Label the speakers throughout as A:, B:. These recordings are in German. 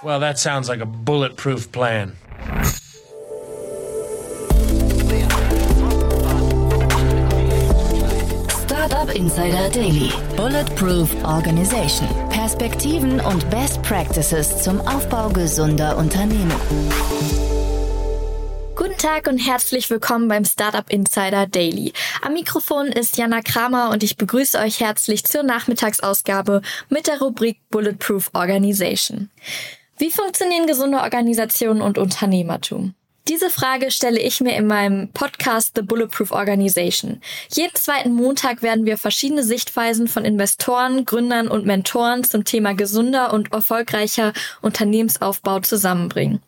A: Well, that sounds like a bulletproof plan.
B: Startup Insider Daily. Bulletproof Organization. Perspektiven und Best Practices zum Aufbau gesunder Unternehmen.
C: Guten Tag und herzlich willkommen beim Startup Insider Daily. Am Mikrofon ist Jana Kramer und ich begrüße euch herzlich zur Nachmittagsausgabe mit der Rubrik Bulletproof Organization. Wie funktionieren gesunde Organisationen und Unternehmertum? Diese Frage stelle ich mir in meinem Podcast The Bulletproof Organization. Jeden zweiten Montag werden wir verschiedene Sichtweisen von Investoren, Gründern und Mentoren zum Thema gesunder und erfolgreicher Unternehmensaufbau zusammenbringen.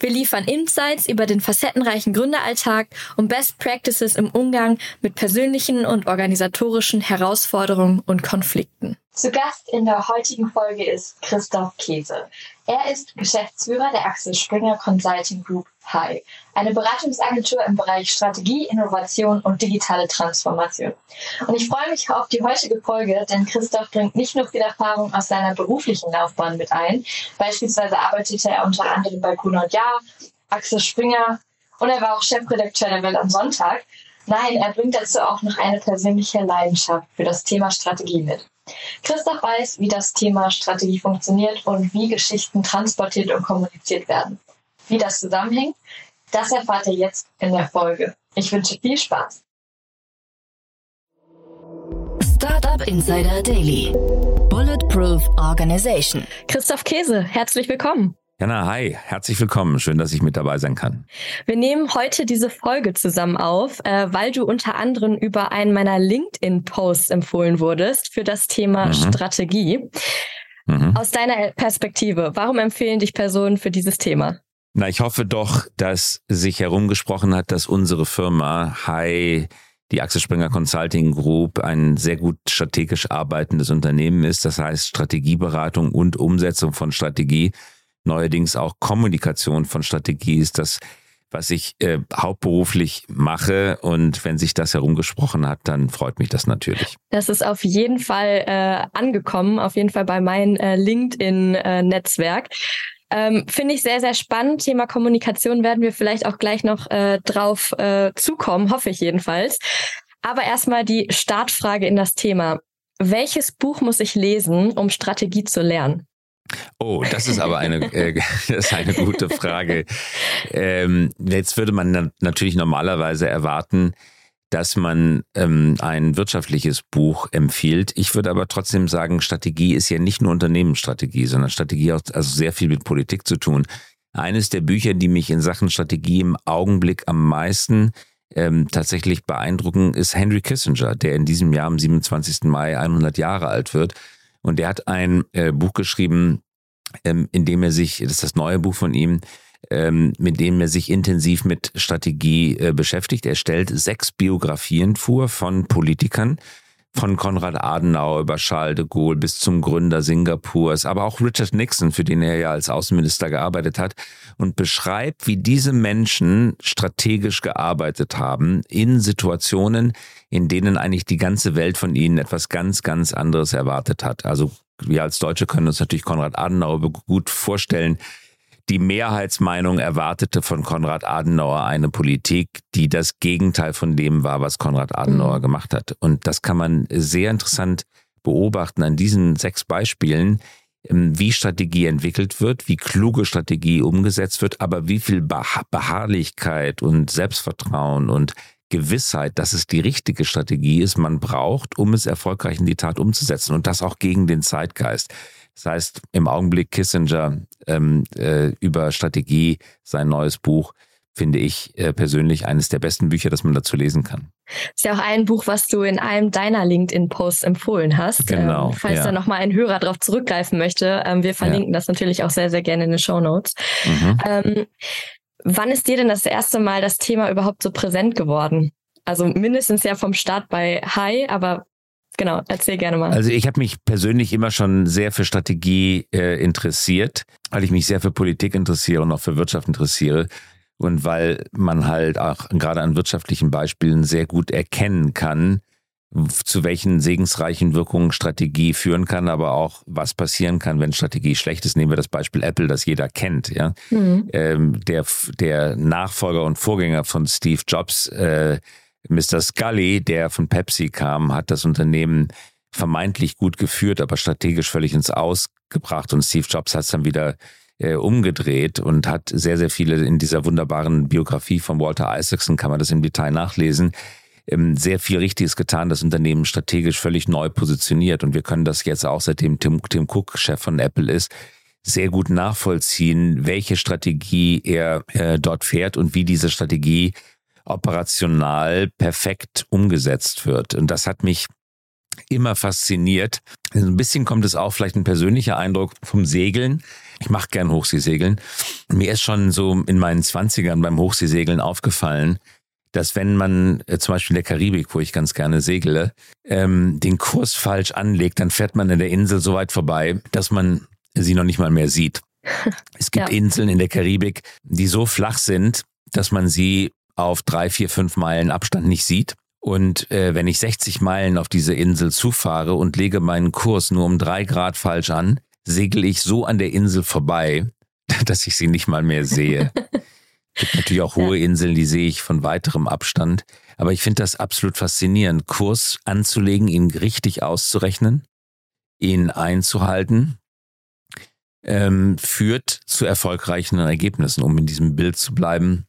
C: Wir liefern Insights über den facettenreichen Gründeralltag und Best Practices im Umgang mit persönlichen und organisatorischen Herausforderungen und Konflikten. Zu Gast in der heutigen Folge ist Christoph Käse. Er ist Geschäftsführer der Axel Springer Consulting Group Hi, eine Beratungsagentur im Bereich Strategie, Innovation und digitale Transformation. Und ich freue mich auf die heutige Folge, denn Christoph bringt nicht nur viel Erfahrung aus seiner beruflichen Laufbahn mit ein. Beispielsweise arbeitete er unter anderem bei Kuhn und Jahr, Axel Springer und er war auch Chefredakteur der Welt am Sonntag. Nein, er bringt dazu auch noch eine persönliche Leidenschaft für das Thema Strategie mit. Christoph weiß, wie das Thema Strategie funktioniert und wie Geschichten transportiert und kommuniziert werden. Wie das zusammenhängt, das erfahrt ihr jetzt in der Folge. Ich wünsche viel Spaß.
B: Startup Insider Daily. Bulletproof Organization.
C: Christoph Käse, herzlich willkommen.
D: Jana, hi, herzlich willkommen. Schön, dass ich mit dabei sein kann.
C: Wir nehmen heute diese Folge zusammen auf, äh, weil du unter anderem über einen meiner LinkedIn-Posts empfohlen wurdest für das Thema mhm. Strategie. Mhm. Aus deiner Perspektive, warum empfehlen dich Personen für dieses Thema?
D: Na, ich hoffe doch, dass sich herumgesprochen hat, dass unsere Firma Hi die Axel Springer Consulting Group ein sehr gut strategisch arbeitendes Unternehmen ist. Das heißt Strategieberatung und Umsetzung von Strategie neuerdings auch Kommunikation von Strategie ist das, was ich äh, hauptberuflich mache. Und wenn sich das herumgesprochen hat, dann freut mich das natürlich.
C: Das ist auf jeden Fall äh, angekommen, auf jeden Fall bei meinem äh, LinkedIn-Netzwerk. Ähm, Finde ich sehr, sehr spannend. Thema Kommunikation werden wir vielleicht auch gleich noch äh, drauf äh, zukommen, hoffe ich jedenfalls. Aber erstmal die Startfrage in das Thema. Welches Buch muss ich lesen, um Strategie zu lernen?
D: Oh, das ist aber eine, äh, das ist eine gute Frage. Ähm, jetzt würde man natürlich normalerweise erwarten, dass man ähm, ein wirtschaftliches Buch empfiehlt. Ich würde aber trotzdem sagen, Strategie ist ja nicht nur Unternehmensstrategie, sondern Strategie hat also sehr viel mit Politik zu tun. Eines der Bücher, die mich in Sachen Strategie im Augenblick am meisten ähm, tatsächlich beeindrucken, ist Henry Kissinger, der in diesem Jahr am 27. Mai 100 Jahre alt wird. Und der hat ein äh, Buch geschrieben, ähm, in dem er sich, das ist das neue Buch von ihm, ähm, mit dem er sich intensiv mit Strategie äh, beschäftigt. Er stellt sechs Biografien vor von Politikern, von Konrad Adenauer über Charles de Gaulle bis zum Gründer Singapurs, aber auch Richard Nixon, für den er ja als Außenminister gearbeitet hat, und beschreibt, wie diese Menschen strategisch gearbeitet haben in Situationen, in denen eigentlich die ganze Welt von ihnen etwas ganz, ganz anderes erwartet hat. Also wir als Deutsche können uns natürlich Konrad Adenauer gut vorstellen, die Mehrheitsmeinung erwartete von Konrad Adenauer eine Politik, die das Gegenteil von dem war, was Konrad Adenauer mhm. gemacht hat. Und das kann man sehr interessant beobachten an diesen sechs Beispielen, ähm, wie Strategie entwickelt wird, wie kluge Strategie umgesetzt wird, aber wie viel Beharrlichkeit und Selbstvertrauen und Gewissheit, dass es die richtige Strategie ist, man braucht, um es erfolgreich in die Tat umzusetzen und das auch gegen den Zeitgeist. Das heißt, im Augenblick Kissinger ähm, äh, über Strategie, sein neues Buch, finde ich äh, persönlich eines der besten Bücher, das man dazu lesen kann.
C: Das ist ja auch ein Buch, was du in einem deiner LinkedIn-Posts empfohlen hast.
D: Genau.
C: Ähm, falls ja. da nochmal ein Hörer darauf zurückgreifen möchte, ähm, wir verlinken ja. das natürlich auch sehr, sehr gerne in den Show Notes. Mhm. Ähm, wann ist dir denn das erste Mal das Thema überhaupt so präsent geworden? Also mindestens ja vom Start bei Hi, aber Genau, erzähl gerne mal.
D: Also ich habe mich persönlich immer schon sehr für Strategie äh, interessiert, weil ich mich sehr für Politik interessiere und auch für Wirtschaft interessiere. Und weil man halt auch gerade an wirtschaftlichen Beispielen sehr gut erkennen kann, zu welchen segensreichen Wirkungen Strategie führen kann, aber auch was passieren kann, wenn Strategie schlecht ist. Nehmen wir das Beispiel Apple, das jeder kennt. Ja, mhm. ähm, der der Nachfolger und Vorgänger von Steve Jobs, äh, Mr. Scully, der von Pepsi kam, hat das Unternehmen vermeintlich gut geführt, aber strategisch völlig ins Ausgebracht und Steve Jobs hat es dann wieder äh, umgedreht und hat sehr, sehr viele in dieser wunderbaren Biografie von Walter Isaacson, kann man das im Detail nachlesen, ähm, sehr viel Richtiges getan, das Unternehmen strategisch völlig neu positioniert. Und wir können das jetzt auch, seitdem Tim, Tim Cook Chef von Apple ist, sehr gut nachvollziehen, welche Strategie er äh, dort fährt und wie diese Strategie operational perfekt umgesetzt wird. Und das hat mich immer fasziniert. Ein bisschen kommt es auch vielleicht ein persönlicher Eindruck vom Segeln. Ich mache gern Hochseesegeln. Mir ist schon so in meinen Zwanzigern beim Hochseesegeln aufgefallen, dass wenn man äh, zum Beispiel in der Karibik, wo ich ganz gerne segle, ähm, den Kurs falsch anlegt, dann fährt man in der Insel so weit vorbei, dass man sie noch nicht mal mehr sieht. Es gibt ja. Inseln in der Karibik, die so flach sind, dass man sie auf drei, vier, fünf Meilen Abstand nicht sieht. Und äh, wenn ich 60 Meilen auf diese Insel zufahre und lege meinen Kurs nur um drei Grad falsch an, segel ich so an der Insel vorbei, dass ich sie nicht mal mehr sehe. Es gibt natürlich auch hohe Inseln, die sehe ich von weiterem Abstand. Aber ich finde das absolut faszinierend, Kurs anzulegen, ihn richtig auszurechnen, ihn einzuhalten, ähm, führt zu erfolgreichen Ergebnissen, um in diesem Bild zu bleiben.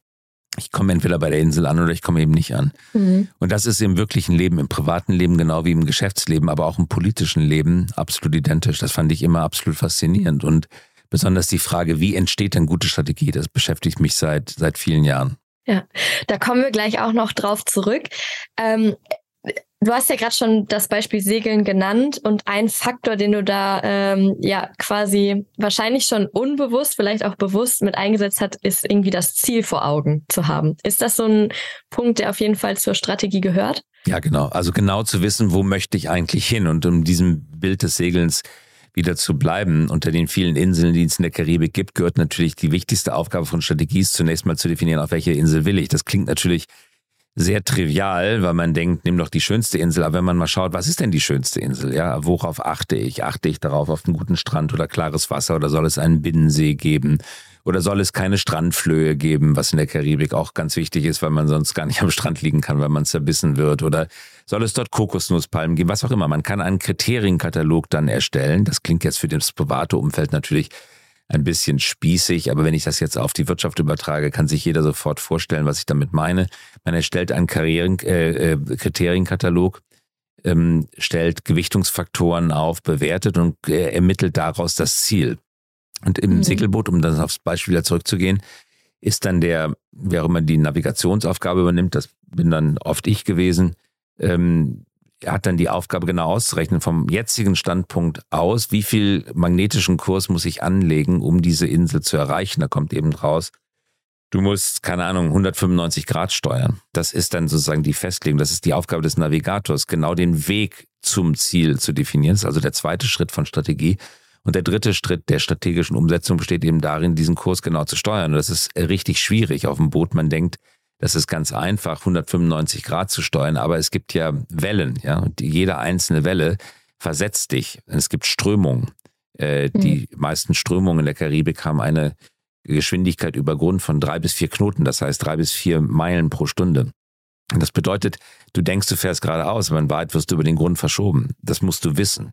D: Ich komme entweder bei der Insel an oder ich komme eben nicht an. Mhm. Und das ist im wirklichen Leben, im privaten Leben genau wie im Geschäftsleben, aber auch im politischen Leben absolut identisch. Das fand ich immer absolut faszinierend. Und besonders die Frage, wie entsteht denn gute Strategie, das beschäftigt mich seit, seit vielen Jahren.
C: Ja, da kommen wir gleich auch noch drauf zurück. Ähm, du hast ja gerade schon das Beispiel Segeln genannt und ein Faktor, den du da ähm, ja quasi wahrscheinlich schon unbewusst, vielleicht auch bewusst mit eingesetzt hat, ist irgendwie das Ziel vor Augen zu haben. Ist das so ein Punkt, der auf jeden Fall zur Strategie gehört?
D: Ja, genau. Also genau zu wissen, wo möchte ich eigentlich hin und um diesem Bild des Segelns wieder zu bleiben. Unter den vielen Inseln, die es in der Karibik gibt, gehört natürlich die wichtigste Aufgabe von Strategie ist zunächst mal zu definieren, auf welche Insel will ich. Das klingt natürlich sehr trivial, weil man denkt, nimm doch die schönste Insel. Aber wenn man mal schaut, was ist denn die schönste Insel? Ja, worauf achte ich? Achte ich darauf auf einen guten Strand oder klares Wasser oder soll es einen Binnensee geben? Oder soll es keine Strandflöhe geben, was in der Karibik auch ganz wichtig ist, weil man sonst gar nicht am Strand liegen kann, weil man zerbissen wird? Oder soll es dort Kokosnusspalmen geben? Was auch immer. Man kann einen Kriterienkatalog dann erstellen. Das klingt jetzt für das private Umfeld natürlich ein bisschen spießig, aber wenn ich das jetzt auf die Wirtschaft übertrage, kann sich jeder sofort vorstellen, was ich damit meine. Man erstellt einen Karrieren, äh, äh, Kriterienkatalog, ähm, stellt Gewichtungsfaktoren auf, bewertet und äh, ermittelt daraus das Ziel. Und im mhm. Segelboot, um dann aufs Beispiel wieder zurückzugehen, ist dann der, wer auch immer die Navigationsaufgabe übernimmt, das bin dann oft ich gewesen, ähm, hat dann die Aufgabe genau auszurechnen vom jetzigen Standpunkt aus, wie viel magnetischen Kurs muss ich anlegen, um diese Insel zu erreichen. Da kommt eben raus, du musst, keine Ahnung, 195 Grad steuern. Das ist dann sozusagen die Festlegung. Das ist die Aufgabe des Navigators, genau den Weg zum Ziel zu definieren. Das ist also der zweite Schritt von Strategie. Und der dritte Schritt der strategischen Umsetzung besteht eben darin, diesen Kurs genau zu steuern. Und das ist richtig schwierig auf dem Boot. Man denkt, das ist ganz einfach, 195 Grad zu steuern, aber es gibt ja Wellen, ja, und jede einzelne Welle versetzt dich. Es gibt Strömungen. Äh, mhm. Die meisten Strömungen in der Karibik haben eine Geschwindigkeit über Grund von drei bis vier Knoten, das heißt drei bis vier Meilen pro Stunde. Und das bedeutet, du denkst, du fährst geradeaus, aber in Wahrheit wirst du über den Grund verschoben. Das musst du wissen.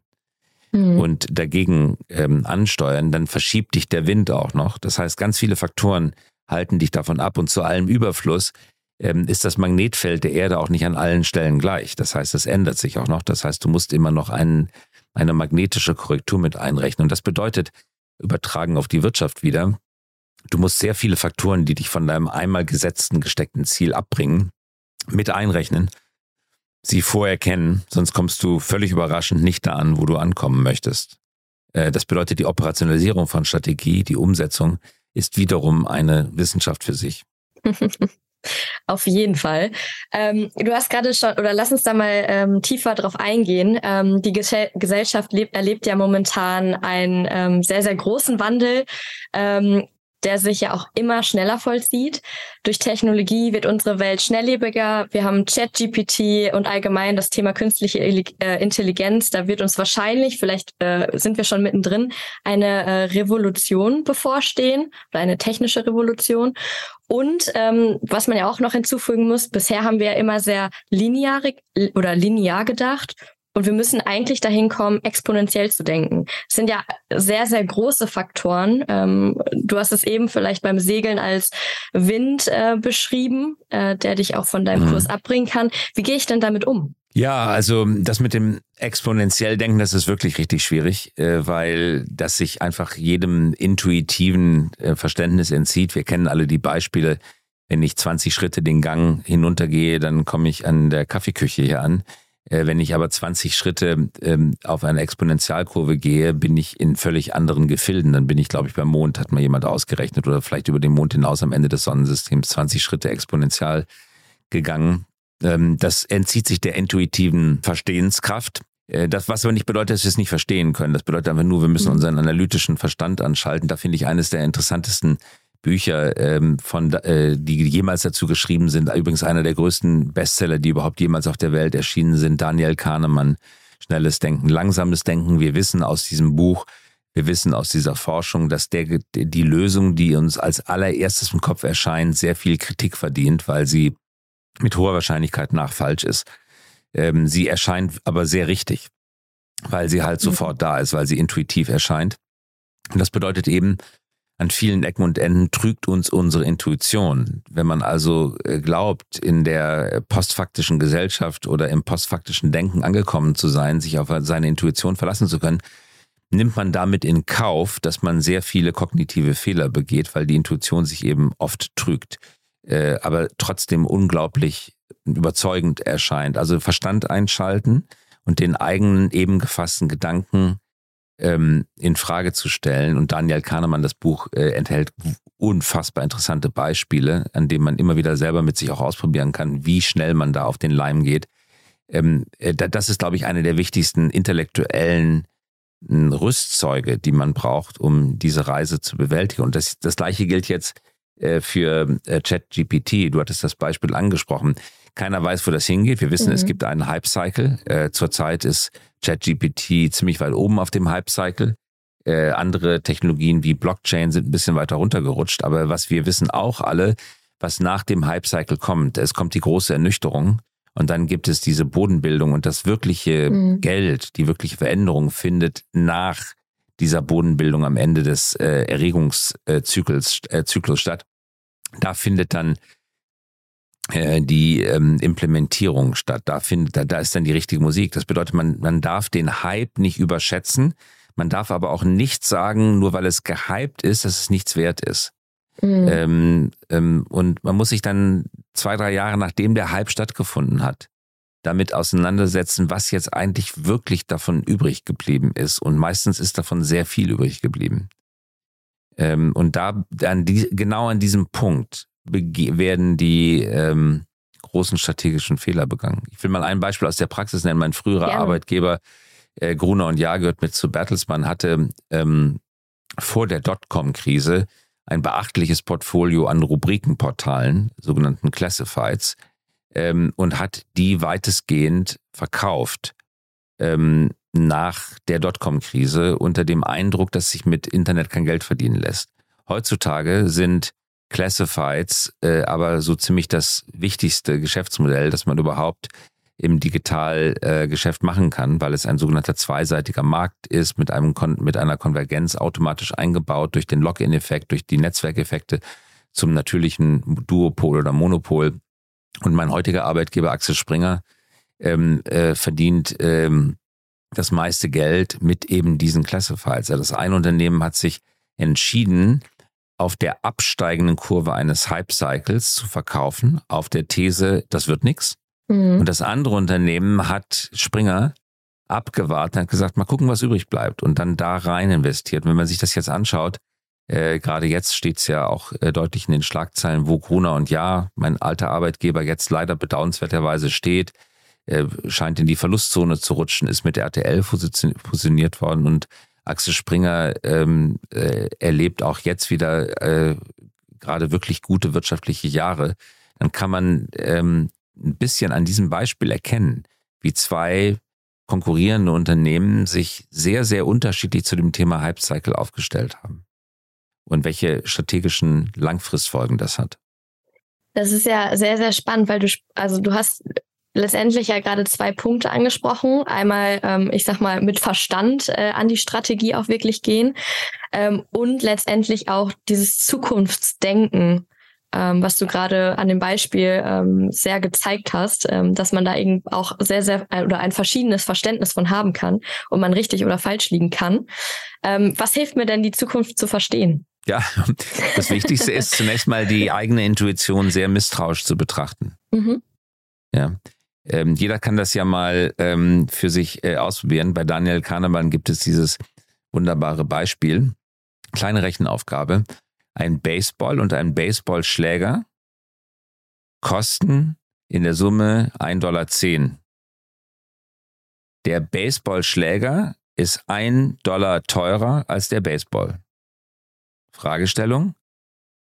D: Mhm. Und dagegen ähm, ansteuern, dann verschiebt dich der Wind auch noch. Das heißt, ganz viele Faktoren halten dich davon ab. Und zu allem Überfluss ähm, ist das Magnetfeld der Erde auch nicht an allen Stellen gleich. Das heißt, es ändert sich auch noch. Das heißt, du musst immer noch einen, eine magnetische Korrektur mit einrechnen. Und das bedeutet, übertragen auf die Wirtschaft wieder, du musst sehr viele Faktoren, die dich von deinem einmal gesetzten, gesteckten Ziel abbringen, mit einrechnen, sie vorher kennen, sonst kommst du völlig überraschend nicht da an, wo du ankommen möchtest. Äh, das bedeutet die Operationalisierung von Strategie, die Umsetzung ist wiederum eine Wissenschaft für sich.
C: Auf jeden Fall. Ähm, du hast gerade schon, oder lass uns da mal ähm, tiefer drauf eingehen. Ähm, die Gesell Gesellschaft lebt, erlebt ja momentan einen ähm, sehr, sehr großen Wandel. Der sich ja auch immer schneller vollzieht. Durch Technologie wird unsere Welt schnelllebiger. Wir haben ChatGPT und allgemein das Thema künstliche äh, Intelligenz. Da wird uns wahrscheinlich, vielleicht äh, sind wir schon mittendrin, eine äh, Revolution bevorstehen oder eine technische Revolution. Und ähm, was man ja auch noch hinzufügen muss, bisher haben wir ja immer sehr linear oder linear gedacht und wir müssen eigentlich dahin kommen, exponentiell zu denken. Es sind ja sehr, sehr große Faktoren. Ähm, du hast es eben vielleicht beim Segeln als Wind äh, beschrieben, äh, der dich auch von deinem mhm. Kurs abbringen kann. Wie gehe ich denn damit um?
D: Ja, also das mit dem exponentiell denken, das ist wirklich richtig schwierig, äh, weil das sich einfach jedem intuitiven äh, Verständnis entzieht. Wir kennen alle die Beispiele. Wenn ich 20 Schritte den Gang hinuntergehe, dann komme ich an der Kaffeeküche hier an. Äh, wenn ich aber 20 Schritte ähm, auf eine Exponentialkurve gehe, bin ich in völlig anderen Gefilden. Dann bin ich, glaube ich, beim Mond, hat mal jemand ausgerechnet, oder vielleicht über den Mond hinaus am Ende des Sonnensystems 20 Schritte exponential gegangen. Ähm, das entzieht sich der intuitiven Verstehenskraft. Äh, das, was aber nicht bedeutet, dass wir es nicht verstehen können. Das bedeutet einfach nur, wir müssen mhm. unseren analytischen Verstand anschalten. Da finde ich eines der interessantesten Bücher, ähm, von, äh, die jemals dazu geschrieben sind. Übrigens einer der größten Bestseller, die überhaupt jemals auf der Welt erschienen sind. Daniel Kahnemann, Schnelles Denken, Langsames Denken. Wir wissen aus diesem Buch, wir wissen aus dieser Forschung, dass der, die Lösung, die uns als allererstes im Kopf erscheint, sehr viel Kritik verdient, weil sie mit hoher Wahrscheinlichkeit nach falsch ist. Ähm, sie erscheint aber sehr richtig, weil sie halt mhm. sofort da ist, weil sie intuitiv erscheint. Und das bedeutet eben, an vielen Ecken und Enden trügt uns unsere Intuition. Wenn man also äh, glaubt, in der postfaktischen Gesellschaft oder im postfaktischen Denken angekommen zu sein, sich auf seine Intuition verlassen zu können, nimmt man damit in Kauf, dass man sehr viele kognitive Fehler begeht, weil die Intuition sich eben oft trügt, äh, aber trotzdem unglaublich überzeugend erscheint. Also Verstand einschalten und den eigenen eben gefassten Gedanken ähm, in Frage zu stellen. Und Daniel Kahnemann, das Buch äh, enthält unfassbar interessante Beispiele, an denen man immer wieder selber mit sich auch ausprobieren kann, wie schnell man da auf den Leim geht. Ähm, äh, das ist, glaube ich, eine der wichtigsten intellektuellen hm, Rüstzeuge, die man braucht, um diese Reise zu bewältigen. Und das, das gleiche gilt jetzt äh, für äh, ChatGPT. Du hattest das Beispiel angesprochen. Keiner weiß, wo das hingeht. Wir wissen, mhm. es gibt einen Hype-Cycle. Äh, zurzeit ist ChatGPT ziemlich weit oben auf dem Hype-Cycle. Äh, andere Technologien wie Blockchain sind ein bisschen weiter runtergerutscht. Aber was wir wissen auch alle, was nach dem Hype-Cycle kommt, es kommt die große Ernüchterung. Und dann gibt es diese Bodenbildung und das wirkliche mhm. Geld, die wirkliche Veränderung findet nach dieser Bodenbildung am Ende des äh, Erregungszyklus äh, statt. Da findet dann die ähm, Implementierung statt. Da findet, da, da ist dann die richtige Musik. Das bedeutet, man, man darf den Hype nicht überschätzen. Man darf aber auch nicht sagen, nur weil es gehypt ist, dass es nichts wert ist. Mhm. Ähm, ähm, und man muss sich dann zwei, drei Jahre nachdem der Hype stattgefunden hat, damit auseinandersetzen, was jetzt eigentlich wirklich davon übrig geblieben ist. Und meistens ist davon sehr viel übrig geblieben. Ähm, und da an die, genau an diesem Punkt werden die ähm, großen strategischen Fehler begangen. Ich will mal ein Beispiel aus der Praxis nennen. Mein früherer Gerne. Arbeitgeber äh, Gruner und Jahr gehört mit zu Bertelsmann, hatte ähm, vor der Dotcom-Krise ein beachtliches Portfolio an Rubrikenportalen, sogenannten Classifieds, ähm, und hat die weitestgehend verkauft ähm, nach der Dotcom-Krise unter dem Eindruck, dass sich mit Internet kein Geld verdienen lässt. Heutzutage sind Classifieds, äh, aber so ziemlich das wichtigste Geschäftsmodell, das man überhaupt im Digitalgeschäft äh, machen kann, weil es ein sogenannter zweiseitiger Markt ist mit einem Kon mit einer Konvergenz automatisch eingebaut durch den Login-Effekt, durch die Netzwerkeffekte zum natürlichen Duopol oder Monopol. Und mein heutiger Arbeitgeber Axel Springer ähm, äh, verdient ähm, das meiste Geld mit eben diesen Classifieds. Also das ein Unternehmen hat sich entschieden, auf der absteigenden Kurve eines Hype-Cycles zu verkaufen, auf der These, das wird nichts. Mhm. Und das andere Unternehmen hat Springer abgewartet, hat gesagt, mal gucken, was übrig bleibt und dann da rein investiert. Und wenn man sich das jetzt anschaut, äh, gerade jetzt steht es ja auch äh, deutlich in den Schlagzeilen, wo Gruner und Ja, mein alter Arbeitgeber, jetzt leider bedauernswerterweise steht, äh, scheint in die Verlustzone zu rutschen, ist mit RTL fusioniert worden und Axel Springer ähm, äh, erlebt auch jetzt wieder äh, gerade wirklich gute wirtschaftliche Jahre, dann kann man ähm, ein bisschen an diesem Beispiel erkennen, wie zwei konkurrierende Unternehmen sich sehr, sehr unterschiedlich zu dem Thema Hype Cycle aufgestellt haben und welche strategischen Langfristfolgen das hat.
C: Das ist ja sehr, sehr spannend, weil du, also du hast letztendlich ja gerade zwei Punkte angesprochen. Einmal, ähm, ich sag mal, mit Verstand äh, an die Strategie auch wirklich gehen ähm, und letztendlich auch dieses Zukunftsdenken, ähm, was du gerade an dem Beispiel ähm, sehr gezeigt hast, ähm, dass man da eben auch sehr, sehr äh, oder ein verschiedenes Verständnis von haben kann und man richtig oder falsch liegen kann. Ähm, was hilft mir denn, die Zukunft zu verstehen?
D: Ja, das Wichtigste ist zunächst mal die eigene Intuition sehr misstrauisch zu betrachten. Mhm. Ja. Ähm, jeder kann das ja mal ähm, für sich äh, ausprobieren. Bei Daniel Kahnemann gibt es dieses wunderbare Beispiel. Kleine Rechenaufgabe. Ein Baseball und ein Baseballschläger kosten in der Summe 1,10 Dollar. Der Baseballschläger ist ein Dollar teurer als der Baseball. Fragestellung.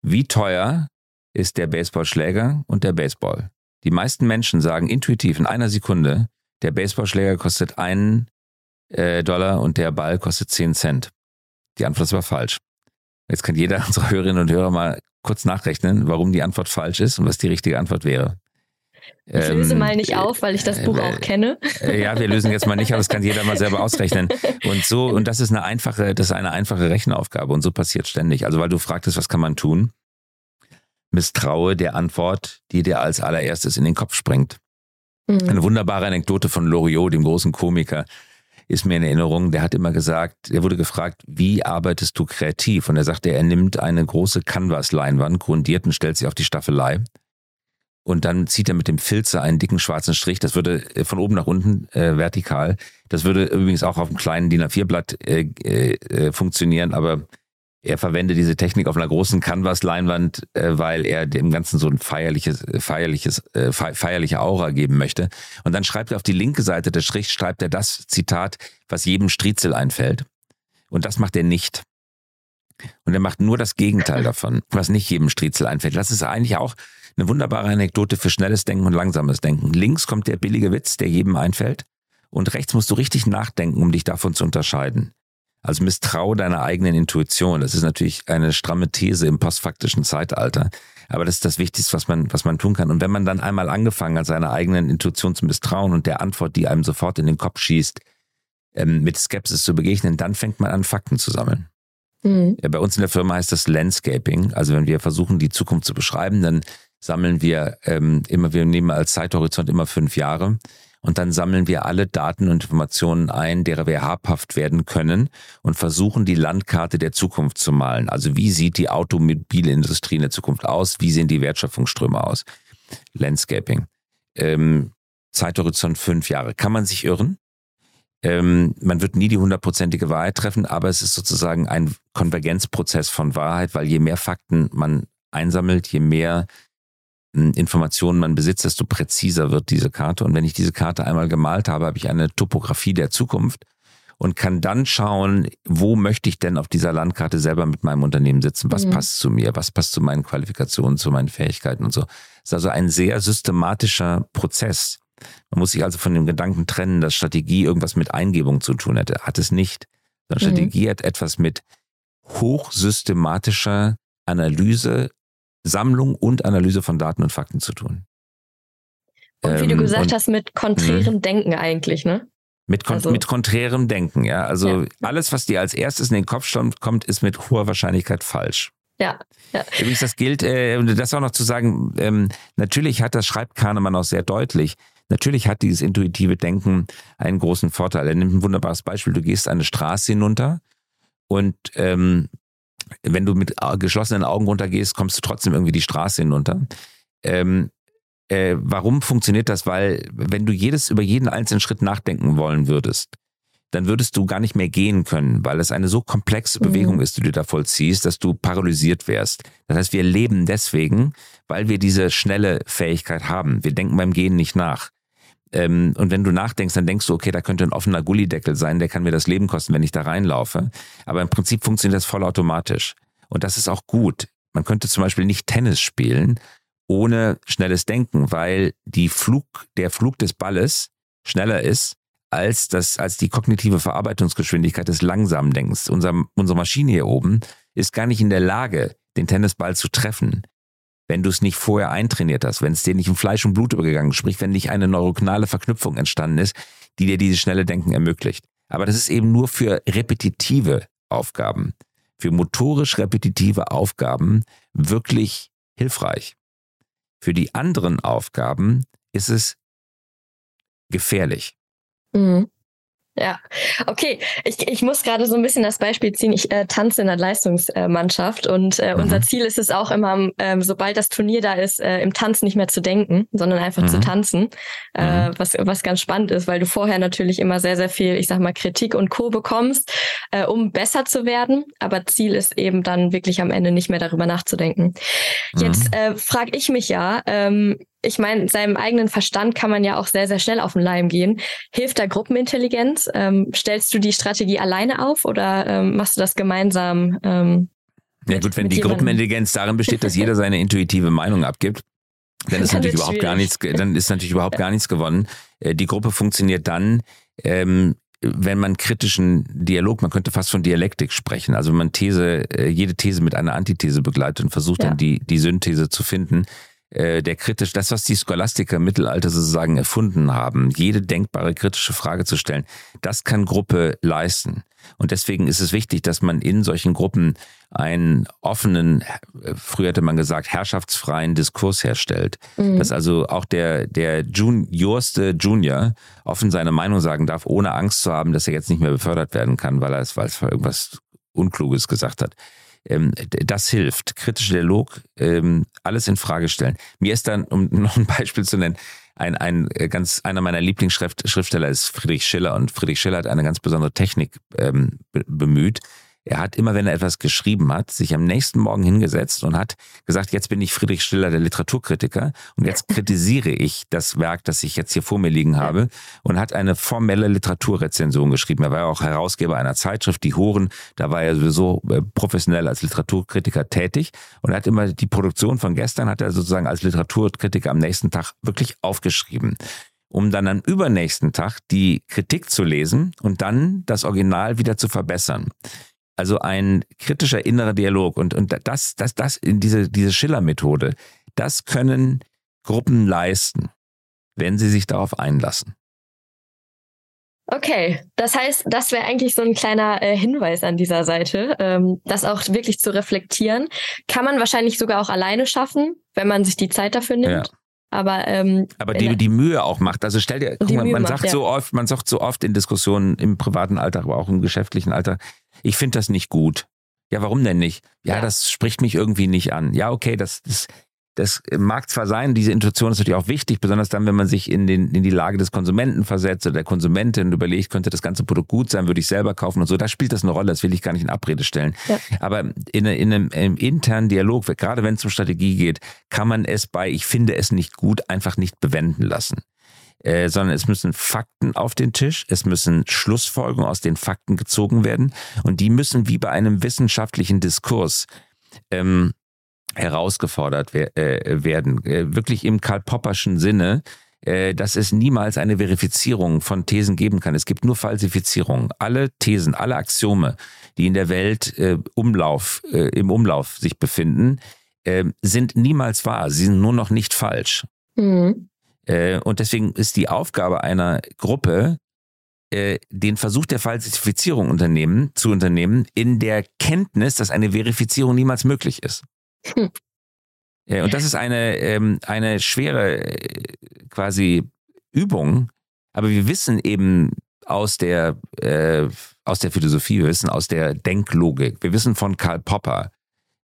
D: Wie teuer ist der Baseballschläger und der Baseball? Die meisten Menschen sagen intuitiv in einer Sekunde, der Baseballschläger kostet einen äh, Dollar und der Ball kostet zehn Cent. Die Antwort ist aber falsch. Jetzt kann jeder unserer Hörerinnen und Hörer mal kurz nachrechnen, warum die Antwort falsch ist und was die richtige Antwort wäre.
C: Ich löse ähm, mal nicht auf, weil ich das Buch äh, auch kenne.
D: Äh, ja, wir lösen jetzt mal nicht, aber das kann jeder mal selber ausrechnen. Und so, und das ist eine einfache, das ist eine einfache Rechenaufgabe und so passiert ständig. Also weil du fragtest, was kann man tun? Misstraue der Antwort, die dir als allererstes in den Kopf springt. Mhm. Eine wunderbare Anekdote von Loriot, dem großen Komiker, ist mir in Erinnerung. Der hat immer gesagt, er wurde gefragt, wie arbeitest du kreativ? Und er sagte, er nimmt eine große Canvas-Leinwand, grundiert und stellt sie auf die Staffelei. Und dann zieht er mit dem Filzer einen dicken schwarzen Strich. Das würde äh, von oben nach unten äh, vertikal. Das würde übrigens auch auf einem kleinen DIN A4-Blatt äh, äh, äh, funktionieren, aber er verwendet diese Technik auf einer großen Canvas-Leinwand, äh, weil er dem Ganzen so ein feierliches, feierliches, äh, feierliche Aura geben möchte. Und dann schreibt er auf die linke Seite des Strichs, schreibt er das Zitat, was jedem Striezel einfällt. Und das macht er nicht. Und er macht nur das Gegenteil davon, was nicht jedem Striezel einfällt. Das ist eigentlich auch eine wunderbare Anekdote für schnelles Denken und langsames Denken. Links kommt der billige Witz, der jedem einfällt. Und rechts musst du richtig nachdenken, um dich davon zu unterscheiden. Also misstrau deiner eigenen Intuition. Das ist natürlich eine stramme These im postfaktischen Zeitalter. Aber das ist das Wichtigste, was man, was man tun kann. Und wenn man dann einmal angefangen hat, seiner eigenen Intuition zu misstrauen und der Antwort, die einem sofort in den Kopf schießt, ähm, mit Skepsis zu begegnen, dann fängt man an, Fakten zu sammeln. Mhm. Ja, bei uns in der Firma heißt das Landscaping. Also wenn wir versuchen, die Zukunft zu beschreiben, dann sammeln wir ähm, immer, wir nehmen als Zeithorizont immer fünf Jahre und dann sammeln wir alle Daten und Informationen ein, derer wir habhaft werden können und versuchen die Landkarte der Zukunft zu malen. Also wie sieht die Automobilindustrie in der Zukunft aus? Wie sehen die Wertschöpfungsströme aus? Landscaping. Ähm, Zeithorizont fünf Jahre. Kann man sich irren? Ähm, man wird nie die hundertprozentige Wahrheit treffen, aber es ist sozusagen ein Konvergenzprozess von Wahrheit, weil je mehr Fakten man einsammelt, je mehr Informationen man besitzt, desto präziser wird diese Karte. Und wenn ich diese Karte einmal gemalt habe, habe ich eine Topografie der Zukunft und kann dann schauen, wo möchte ich denn auf dieser Landkarte selber mit meinem Unternehmen sitzen? Was mhm. passt zu mir? Was passt zu meinen Qualifikationen, zu meinen Fähigkeiten und so? Das ist also ein sehr systematischer Prozess. Man muss sich also von dem Gedanken trennen, dass Strategie irgendwas mit Eingebung zu tun hätte. Hat es nicht. Sondern mhm. Strategie hat etwas mit hochsystematischer Analyse Sammlung und Analyse von Daten und Fakten zu tun.
C: Und wie du ähm, gesagt hast, mit konträrem mhm. Denken eigentlich, ne?
D: Mit, kon also, mit konträrem Denken, ja. Also ja. alles, was dir als erstes in den Kopf kommt, ist mit hoher Wahrscheinlichkeit falsch.
C: Ja, ja.
D: Übrigens, das gilt, äh, das auch noch zu sagen, ähm, natürlich hat das, schreibt Kahnemann auch sehr deutlich, natürlich hat dieses intuitive Denken einen großen Vorteil. Er nimmt ein wunderbares Beispiel, du gehst eine Straße hinunter und ähm, wenn du mit geschlossenen Augen runtergehst, kommst du trotzdem irgendwie die Straße hinunter. Ähm, äh, warum funktioniert das? Weil wenn du jedes über jeden einzelnen Schritt nachdenken wollen würdest, dann würdest du gar nicht mehr gehen können, weil es eine so komplexe mhm. Bewegung ist, die du da vollziehst, dass du paralysiert wärst. Das heißt, wir leben deswegen, weil wir diese schnelle Fähigkeit haben. Wir denken beim Gehen nicht nach. Ähm, und wenn du nachdenkst, dann denkst du, okay, da könnte ein offener Gullideckel sein, der kann mir das Leben kosten, wenn ich da reinlaufe. Aber im Prinzip funktioniert das vollautomatisch. Und das ist auch gut. Man könnte zum Beispiel nicht Tennis spielen ohne schnelles Denken, weil die Flug, der Flug des Balles schneller ist als das, als die kognitive Verarbeitungsgeschwindigkeit des langsamen Denkens. Unser, unsere Maschine hier oben ist gar nicht in der Lage, den Tennisball zu treffen, wenn du es nicht vorher eintrainiert hast, wenn es dir nicht in Fleisch und Blut übergegangen ist, sprich, wenn nicht eine neuronale Verknüpfung entstanden ist, die dir dieses schnelle Denken ermöglicht. Aber das ist eben nur für repetitive Aufgaben, für motorisch repetitive Aufgaben wirklich hilfreich. Für die anderen Aufgaben ist es gefährlich.
C: Mhm. Ja, okay. Ich, ich muss gerade so ein bisschen das Beispiel ziehen. Ich äh, tanze in der Leistungsmannschaft und äh, mhm. unser Ziel ist es auch immer, ähm, sobald das Turnier da ist, äh, im Tanz nicht mehr zu denken, sondern einfach mhm. zu tanzen. Äh, mhm. was, was ganz spannend ist, weil du vorher natürlich immer sehr, sehr viel, ich sag mal, Kritik und Co. bekommst, äh, um besser zu werden. Aber Ziel ist eben dann wirklich am Ende nicht mehr darüber nachzudenken. Jetzt mhm. äh, frage ich mich ja, ähm, ich meine, seinem eigenen Verstand kann man ja auch sehr, sehr schnell auf den Leim gehen. Hilft da Gruppenintelligenz? Ähm, stellst du die Strategie alleine auf oder ähm, machst du das gemeinsam? Ähm,
D: ja gut, wenn die jemandem? Gruppenintelligenz darin besteht, dass jeder seine intuitive Meinung abgibt, dann ist natürlich überhaupt gar nichts, dann ist natürlich überhaupt gar nichts gewonnen. Äh, die Gruppe funktioniert dann, ähm, wenn man kritischen Dialog, man könnte fast von Dialektik sprechen, also wenn man These, äh, jede These mit einer Antithese begleitet und versucht ja. dann die, die Synthese zu finden, äh, der kritisch, das, was die Scholastiker im Mittelalter sozusagen erfunden haben, jede denkbare kritische Frage zu stellen, das kann Gruppe leisten. Und deswegen ist es wichtig, dass man in solchen Gruppen einen offenen, früher hätte man gesagt, herrschaftsfreien Diskurs herstellt. Mhm. Dass also auch der, der Juniorste Junior offen seine Meinung sagen darf, ohne Angst zu haben, dass er jetzt nicht mehr befördert werden kann, weil er es, weil es irgendwas Unkluges gesagt hat das hilft. Kritischer Dialog, ähm, alles in Frage stellen. Mir ist dann, um noch ein Beispiel zu nennen, ein, ein äh, ganz einer meiner Lieblingsschriftsteller ist Friedrich Schiller und Friedrich Schiller hat eine ganz besondere Technik ähm, bemüht. Er hat immer, wenn er etwas geschrieben hat, sich am nächsten Morgen hingesetzt und hat gesagt, jetzt bin ich Friedrich Stiller, der Literaturkritiker, und jetzt kritisiere ich das Werk, das ich jetzt hier vor mir liegen habe, und hat eine formelle Literaturrezension geschrieben. Er war ja auch Herausgeber einer Zeitschrift, die Horen, da war er sowieso äh, professionell als Literaturkritiker tätig und hat immer die Produktion von gestern, hat er sozusagen als Literaturkritiker am nächsten Tag wirklich aufgeschrieben um dann am übernächsten Tag die Kritik zu lesen und dann das Original wieder zu verbessern. Also ein kritischer innerer Dialog und, und das, das, das, diese, diese Schiller-Methode, das können Gruppen leisten, wenn sie sich darauf einlassen.
C: Okay, das heißt, das wäre eigentlich so ein kleiner äh, Hinweis an dieser Seite, ähm, das auch wirklich zu reflektieren. Kann man wahrscheinlich sogar auch alleine schaffen, wenn man sich die Zeit dafür nimmt. Ja. Aber, ähm,
D: aber die, die Mühe auch macht. Also stell dir, guck mal, man macht, sagt ja. so oft, man sagt so oft in Diskussionen im privaten Alltag, aber auch im geschäftlichen Alltag, ich finde das nicht gut. Ja, warum denn nicht? Ja, ja, das spricht mich irgendwie nicht an. Ja, okay, das, das, das mag zwar sein, diese Intuition ist natürlich auch wichtig, besonders dann, wenn man sich in, den, in die Lage des Konsumenten versetzt oder der Konsumentin überlegt, könnte das ganze Produkt gut sein, würde ich selber kaufen und so. Da spielt das eine Rolle, das will ich gar nicht in Abrede stellen. Ja. Aber in, in einem, einem internen Dialog, gerade wenn es um Strategie geht, kann man es bei, ich finde es nicht gut, einfach nicht bewenden lassen. Äh, sondern es müssen Fakten auf den Tisch, es müssen Schlussfolgerungen aus den Fakten gezogen werden und die müssen wie bei einem wissenschaftlichen Diskurs ähm, herausgefordert wer äh, werden. Äh, wirklich im Karl Popperschen Sinne, äh, dass es niemals eine Verifizierung von Thesen geben kann. Es gibt nur Falsifizierungen. Alle Thesen, alle Axiome, die in der Welt äh, Umlauf, äh, im Umlauf sich befinden, äh, sind niemals wahr. Sie sind nur noch nicht falsch. Mhm. Äh, und deswegen ist die Aufgabe einer Gruppe, äh, den Versuch der Falsifizierung unternehmen, zu unternehmen, in der Kenntnis, dass eine Verifizierung niemals möglich ist. Hm. Und das ist eine, ähm, eine schwere äh, quasi Übung, aber wir wissen eben aus der, äh, aus der Philosophie, wir wissen aus der Denklogik, wir wissen von Karl Popper,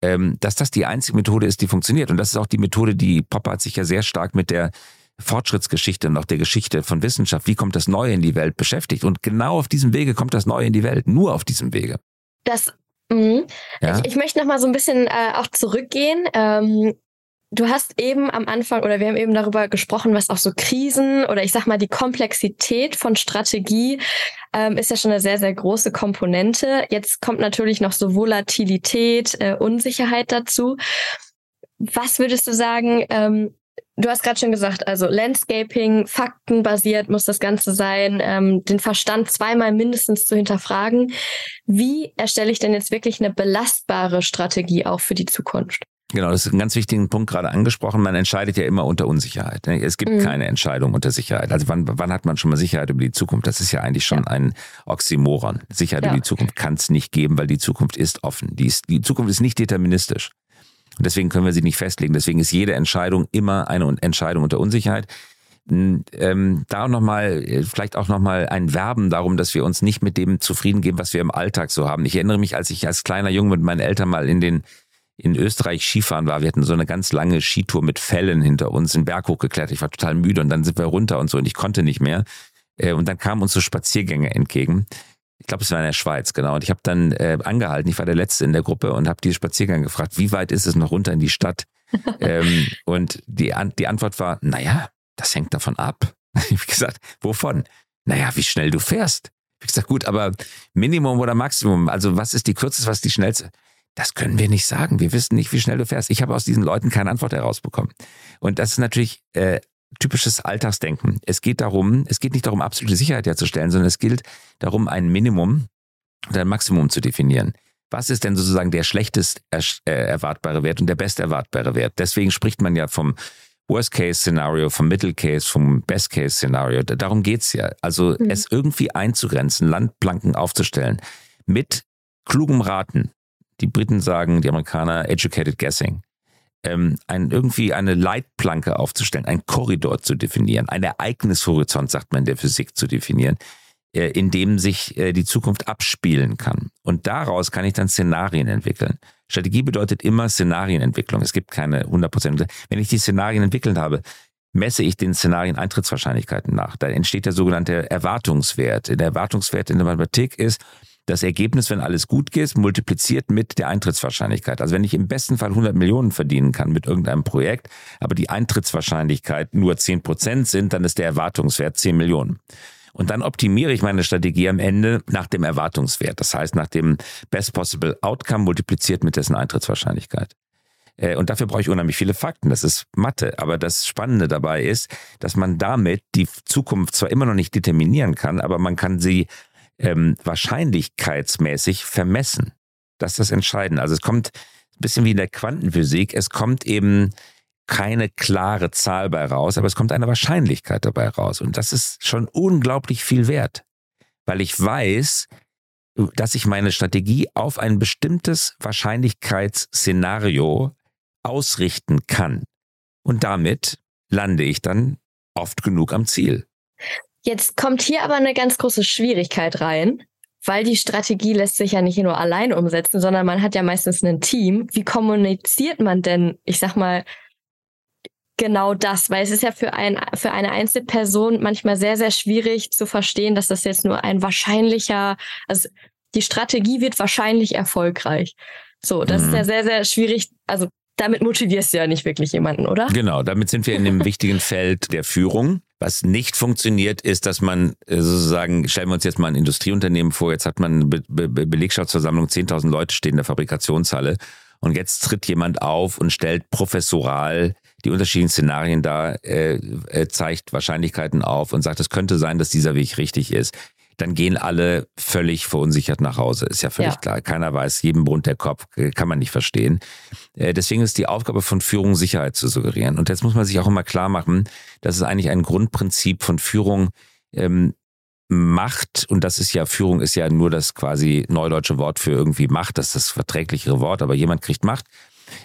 D: ähm, dass das die einzige Methode ist, die funktioniert. Und das ist auch die Methode, die Popper hat sich ja sehr stark mit der Fortschrittsgeschichte und auch der Geschichte von Wissenschaft, wie kommt das Neue in die Welt beschäftigt. Und genau auf diesem Wege kommt das Neue in die Welt, nur auf diesem Wege.
C: Das, mh. Ja? Ich, ich, möchte noch mal so ein bisschen äh, auch zurückgehen. Ähm, Du hast eben am Anfang oder wir haben eben darüber gesprochen, was auch so Krisen oder ich sag mal die Komplexität von Strategie ähm, ist ja schon eine sehr, sehr große Komponente. Jetzt kommt natürlich noch so Volatilität, äh, Unsicherheit dazu. Was würdest du sagen, ähm, Du hast gerade schon gesagt, also Landscaping, faktenbasiert muss das Ganze sein, ähm, den Verstand zweimal mindestens zu hinterfragen. Wie erstelle ich denn jetzt wirklich eine belastbare Strategie auch für die Zukunft?
D: Genau, das ist ein ganz wichtigen Punkt gerade angesprochen. Man entscheidet ja immer unter Unsicherheit. Ne? Es gibt mhm. keine Entscheidung unter Sicherheit. Also wann, wann hat man schon mal Sicherheit über die Zukunft? Das ist ja eigentlich schon ja. ein Oxymoron. Sicherheit ja. über die Zukunft kann es nicht geben, weil die Zukunft ist offen. Die, ist, die Zukunft ist nicht deterministisch. Und deswegen können wir sie nicht festlegen. Deswegen ist jede Entscheidung immer eine Entscheidung unter Unsicherheit. Ähm, da nochmal, äh, vielleicht auch nochmal ein Werben darum, dass wir uns nicht mit dem zufrieden geben, was wir im Alltag so haben. Ich erinnere mich, als ich als kleiner Junge mit meinen Eltern mal in den in Österreich Skifahren war. Wir hatten so eine ganz lange Skitour mit Fällen hinter uns, den Berg hochgeklettert. Ich war total müde und dann sind wir runter und so und ich konnte nicht mehr. Äh, und dann kamen uns so Spaziergänge entgegen glaube, es war in der Schweiz, genau. Und ich habe dann äh, angehalten, ich war der Letzte in der Gruppe und habe die Spaziergang gefragt, wie weit ist es noch runter in die Stadt? ähm, und die, An die Antwort war, naja, das hängt davon ab. ich habe gesagt, wovon? Naja, wie schnell du fährst. Ich habe gesagt, gut, aber Minimum oder Maximum, also was ist die kürzeste, was ist die schnellste? Das können wir nicht sagen. Wir wissen nicht, wie schnell du fährst. Ich habe aus diesen Leuten keine Antwort herausbekommen. Und das ist natürlich äh, typisches Alltagsdenken. Es geht darum, es geht nicht darum, absolute Sicherheit herzustellen, sondern es gilt darum, ein Minimum und ein Maximum zu definieren. Was ist denn sozusagen der schlechtest äh, erwartbare Wert und der best erwartbare Wert? Deswegen spricht man ja vom Worst-Case-Szenario, vom Middle-Case, vom Best-Case-Szenario. Darum geht's ja. Also mhm. es irgendwie einzugrenzen, Landplanken aufzustellen mit klugem Raten. Die Briten sagen, die Amerikaner, educated guessing ähm, ein, irgendwie eine Leitplanke aufzustellen, einen Korridor zu definieren, ein Ereignishorizont, sagt man in der Physik, zu definieren, äh, in dem sich äh, die Zukunft abspielen kann. Und daraus kann ich dann Szenarien entwickeln. Strategie bedeutet immer Szenarienentwicklung. Es gibt keine 100%. Wenn ich die Szenarien entwickelt habe, messe ich den Szenarien Eintrittswahrscheinlichkeiten nach. Da entsteht der sogenannte Erwartungswert. Der Erwartungswert in der Mathematik ist, das Ergebnis, wenn alles gut geht, multipliziert mit der Eintrittswahrscheinlichkeit. Also wenn ich im besten Fall 100 Millionen verdienen kann mit irgendeinem Projekt, aber die Eintrittswahrscheinlichkeit nur 10 Prozent sind, dann ist der Erwartungswert 10 Millionen. Und dann optimiere ich meine Strategie am Ende nach dem Erwartungswert. Das heißt, nach dem Best Possible Outcome multipliziert mit dessen Eintrittswahrscheinlichkeit. Äh, und dafür brauche ich unheimlich viele Fakten. Das ist Mathe. Aber das Spannende dabei ist, dass man damit die Zukunft zwar immer noch nicht determinieren kann, aber man kann sie ähm, wahrscheinlichkeitsmäßig vermessen. Das ist das Entscheidende. Also es kommt ein bisschen wie in der Quantenphysik, es kommt eben keine klare Zahl bei raus, aber es kommt eine Wahrscheinlichkeit dabei raus. Und das ist schon unglaublich viel wert, weil ich weiß, dass ich meine Strategie auf ein bestimmtes Wahrscheinlichkeitsszenario ausrichten kann. Und damit lande ich dann oft genug am Ziel.
C: Jetzt kommt hier aber eine ganz große Schwierigkeit rein, weil die Strategie lässt sich ja nicht nur allein umsetzen, sondern man hat ja meistens ein Team. Wie kommuniziert man denn, ich sag mal, genau das? Weil es ist ja für, ein, für eine Einzelperson manchmal sehr, sehr schwierig zu verstehen, dass das jetzt nur ein wahrscheinlicher, also die Strategie wird wahrscheinlich erfolgreich. So, das mhm. ist ja sehr, sehr schwierig. Also damit motivierst du ja nicht wirklich jemanden, oder?
D: Genau, damit sind wir in dem wichtigen Feld der Führung. Was nicht funktioniert, ist, dass man äh, sozusagen, stellen wir uns jetzt mal ein Industrieunternehmen vor, jetzt hat man eine Be Be Belegschaftsversammlung, 10.000 Leute stehen in der Fabrikationshalle und jetzt tritt jemand auf und stellt professoral die unterschiedlichen Szenarien dar, äh, äh, zeigt Wahrscheinlichkeiten auf und sagt, es könnte sein, dass dieser Weg richtig ist dann gehen alle völlig verunsichert nach Hause. Ist ja völlig ja. klar. Keiner weiß, jedem Bund der Kopf, äh, kann man nicht verstehen. Äh, deswegen ist die Aufgabe von Führung, Sicherheit zu suggerieren. Und jetzt muss man sich auch immer klar machen, dass es eigentlich ein Grundprinzip von Führung ähm, Macht, und das ist ja, Führung ist ja nur das quasi neudeutsche Wort für irgendwie Macht, das ist das verträglichere Wort, aber jemand kriegt Macht.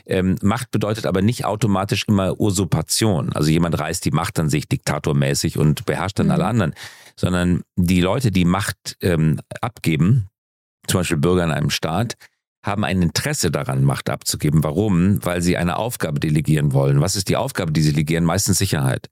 D: Ähm, Macht bedeutet aber nicht automatisch immer Usurpation. Also jemand reißt die Macht an sich diktatormäßig und beherrscht dann mhm. alle anderen sondern die Leute, die Macht ähm, abgeben, zum Beispiel Bürger in einem Staat, haben ein Interesse daran, Macht abzugeben. Warum? Weil sie eine Aufgabe delegieren wollen. Was ist die Aufgabe, die sie delegieren? Meistens Sicherheit.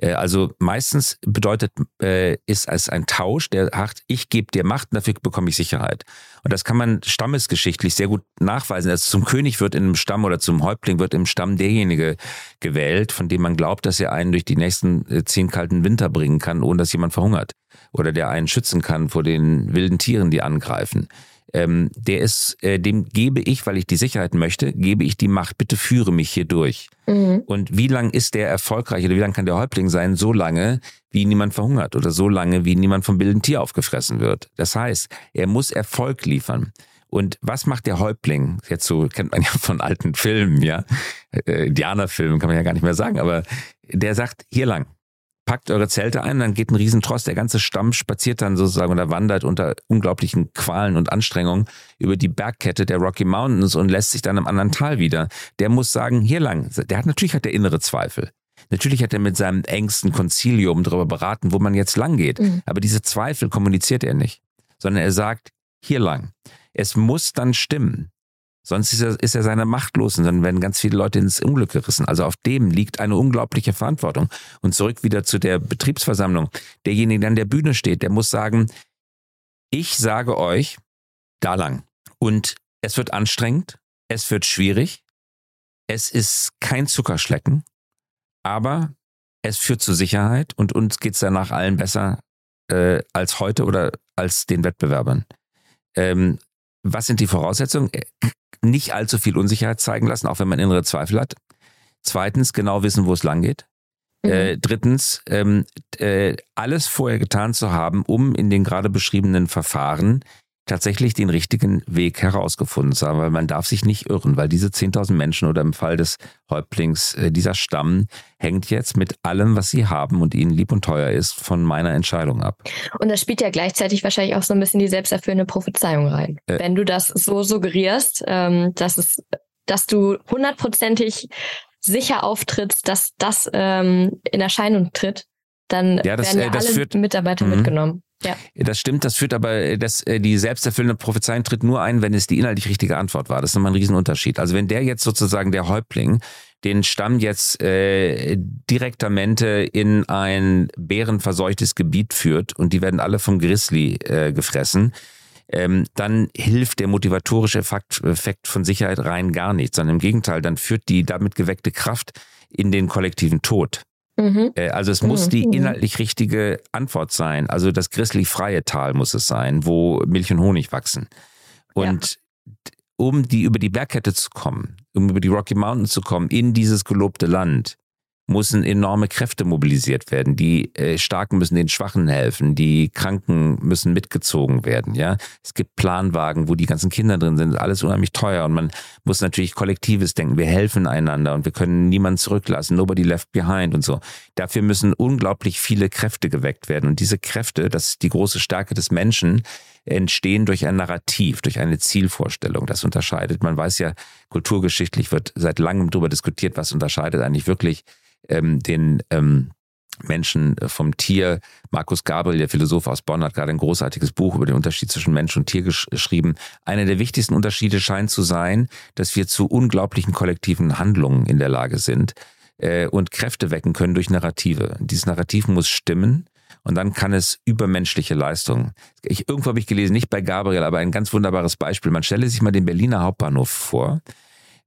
D: Äh, also meistens bedeutet, äh, ist es ein Tausch, der sagt, ich gebe dir Macht und dafür bekomme ich Sicherheit. Und das kann man stammesgeschichtlich sehr gut nachweisen. Also zum König wird in einem Stamm oder zum Häuptling wird im Stamm derjenige gewählt, von dem man glaubt, dass er einen durch die nächsten äh, zehn kalten Winter bringen kann, ohne dass jemand verhungert. Oder der einen schützen kann vor den wilden Tieren, die angreifen ähm, der ist, äh, dem gebe ich, weil ich die Sicherheit möchte, gebe ich die Macht. Bitte führe mich hier durch. Mhm. Und wie lang ist der erfolgreich oder wie lang kann der Häuptling sein? So lange, wie niemand verhungert oder so lange, wie niemand vom wilden Tier aufgefressen wird. Das heißt, er muss Erfolg liefern. Und was macht der Häuptling? Jetzt so kennt man ja von alten Filmen, ja. Äh, Indianerfilmen kann man ja gar nicht mehr sagen, aber der sagt, hier lang packt eure Zelte ein, dann geht ein Riesentrost, der ganze Stamm spaziert dann sozusagen oder wandert unter unglaublichen Qualen und Anstrengungen über die Bergkette der Rocky Mountains und lässt sich dann im anderen Tal wieder. Der muss sagen, hier lang. Der hat natürlich hat der innere Zweifel. Natürlich hat er mit seinem engsten Konzilium darüber beraten, wo man jetzt lang geht. Mhm. Aber diese Zweifel kommuniziert er nicht, sondern er sagt, hier lang. Es muss dann stimmen. Sonst ist er, ist er seiner machtlos und dann werden ganz viele Leute ins Unglück gerissen. Also auf dem liegt eine unglaubliche Verantwortung. Und zurück wieder zu der Betriebsversammlung. Derjenige, der an der Bühne steht, der muss sagen, ich sage euch, da lang. Und es wird anstrengend, es wird schwierig, es ist kein Zuckerschlecken, aber es führt zur Sicherheit und uns geht es danach allen besser äh, als heute oder als den Wettbewerbern. Ähm, was sind die Voraussetzungen? Nicht allzu viel Unsicherheit zeigen lassen, auch wenn man innere Zweifel hat. Zweitens, genau wissen, wo es lang geht. Mhm. Äh, drittens, ähm, äh, alles vorher getan zu haben, um in den gerade beschriebenen Verfahren tatsächlich den richtigen Weg herausgefunden zu haben, weil man darf sich nicht irren, weil diese 10.000 Menschen oder im Fall des Häuptlings, äh, dieser Stamm hängt jetzt mit allem, was sie haben und ihnen lieb und teuer ist, von meiner Entscheidung ab.
C: Und das spielt ja gleichzeitig wahrscheinlich auch so ein bisschen die selbsterfüllende Prophezeiung rein. Äh, Wenn du das so suggerierst, ähm, dass es, dass du hundertprozentig sicher auftrittst, dass das ähm, in Erscheinung tritt, dann ja, das, werden ja äh, alle führt, Mitarbeiter mhm. mitgenommen. Ja.
D: Das stimmt, das führt aber, äh, das, äh, die selbsterfüllende Prophezeiung tritt nur ein, wenn es die inhaltlich richtige Antwort war. Das ist nochmal ein Riesenunterschied. Also wenn der jetzt sozusagen der Häuptling den Stamm jetzt äh, direktamente in ein bärenverseuchtes Gebiet führt und die werden alle vom Grizzly äh, gefressen, ähm, dann hilft der motivatorische Effekt, Effekt von Sicherheit rein gar nichts, sondern im Gegenteil, dann führt die damit geweckte Kraft in den kollektiven Tod. Mhm. Äh, also es muss mhm. die inhaltlich richtige Antwort sein. Also das christlich-freie Tal muss es sein, wo Milch und Honig wachsen. Und ja. um die über die Bergkette zu kommen, um über die Rocky Mountains zu kommen, in dieses gelobte Land, müssen enorme Kräfte mobilisiert werden. Die äh, Starken müssen den Schwachen helfen, die Kranken müssen mitgezogen werden. Ja, es gibt Planwagen, wo die ganzen Kinder drin sind. Alles unheimlich teuer und man muss natürlich kollektives denken. Wir helfen einander und wir können niemanden zurücklassen. Nobody left behind und so. Dafür müssen unglaublich viele Kräfte geweckt werden und diese Kräfte, das ist die große Stärke des Menschen, entstehen durch ein Narrativ, durch eine Zielvorstellung. Das unterscheidet. Man weiß ja, kulturgeschichtlich wird seit langem darüber diskutiert, was unterscheidet eigentlich wirklich ähm, den ähm, Menschen äh, vom Tier. Markus Gabriel, der Philosoph aus Bonn, hat gerade ein großartiges Buch über den Unterschied zwischen Mensch und Tier geschrieben. Einer der wichtigsten Unterschiede scheint zu sein, dass wir zu unglaublichen kollektiven Handlungen in der Lage sind äh, und Kräfte wecken können durch Narrative. Dieses Narrativ muss stimmen. Und dann kann es übermenschliche Leistungen. Ich, irgendwo habe ich gelesen, nicht bei Gabriel, aber ein ganz wunderbares Beispiel. Man stelle sich mal den Berliner Hauptbahnhof vor.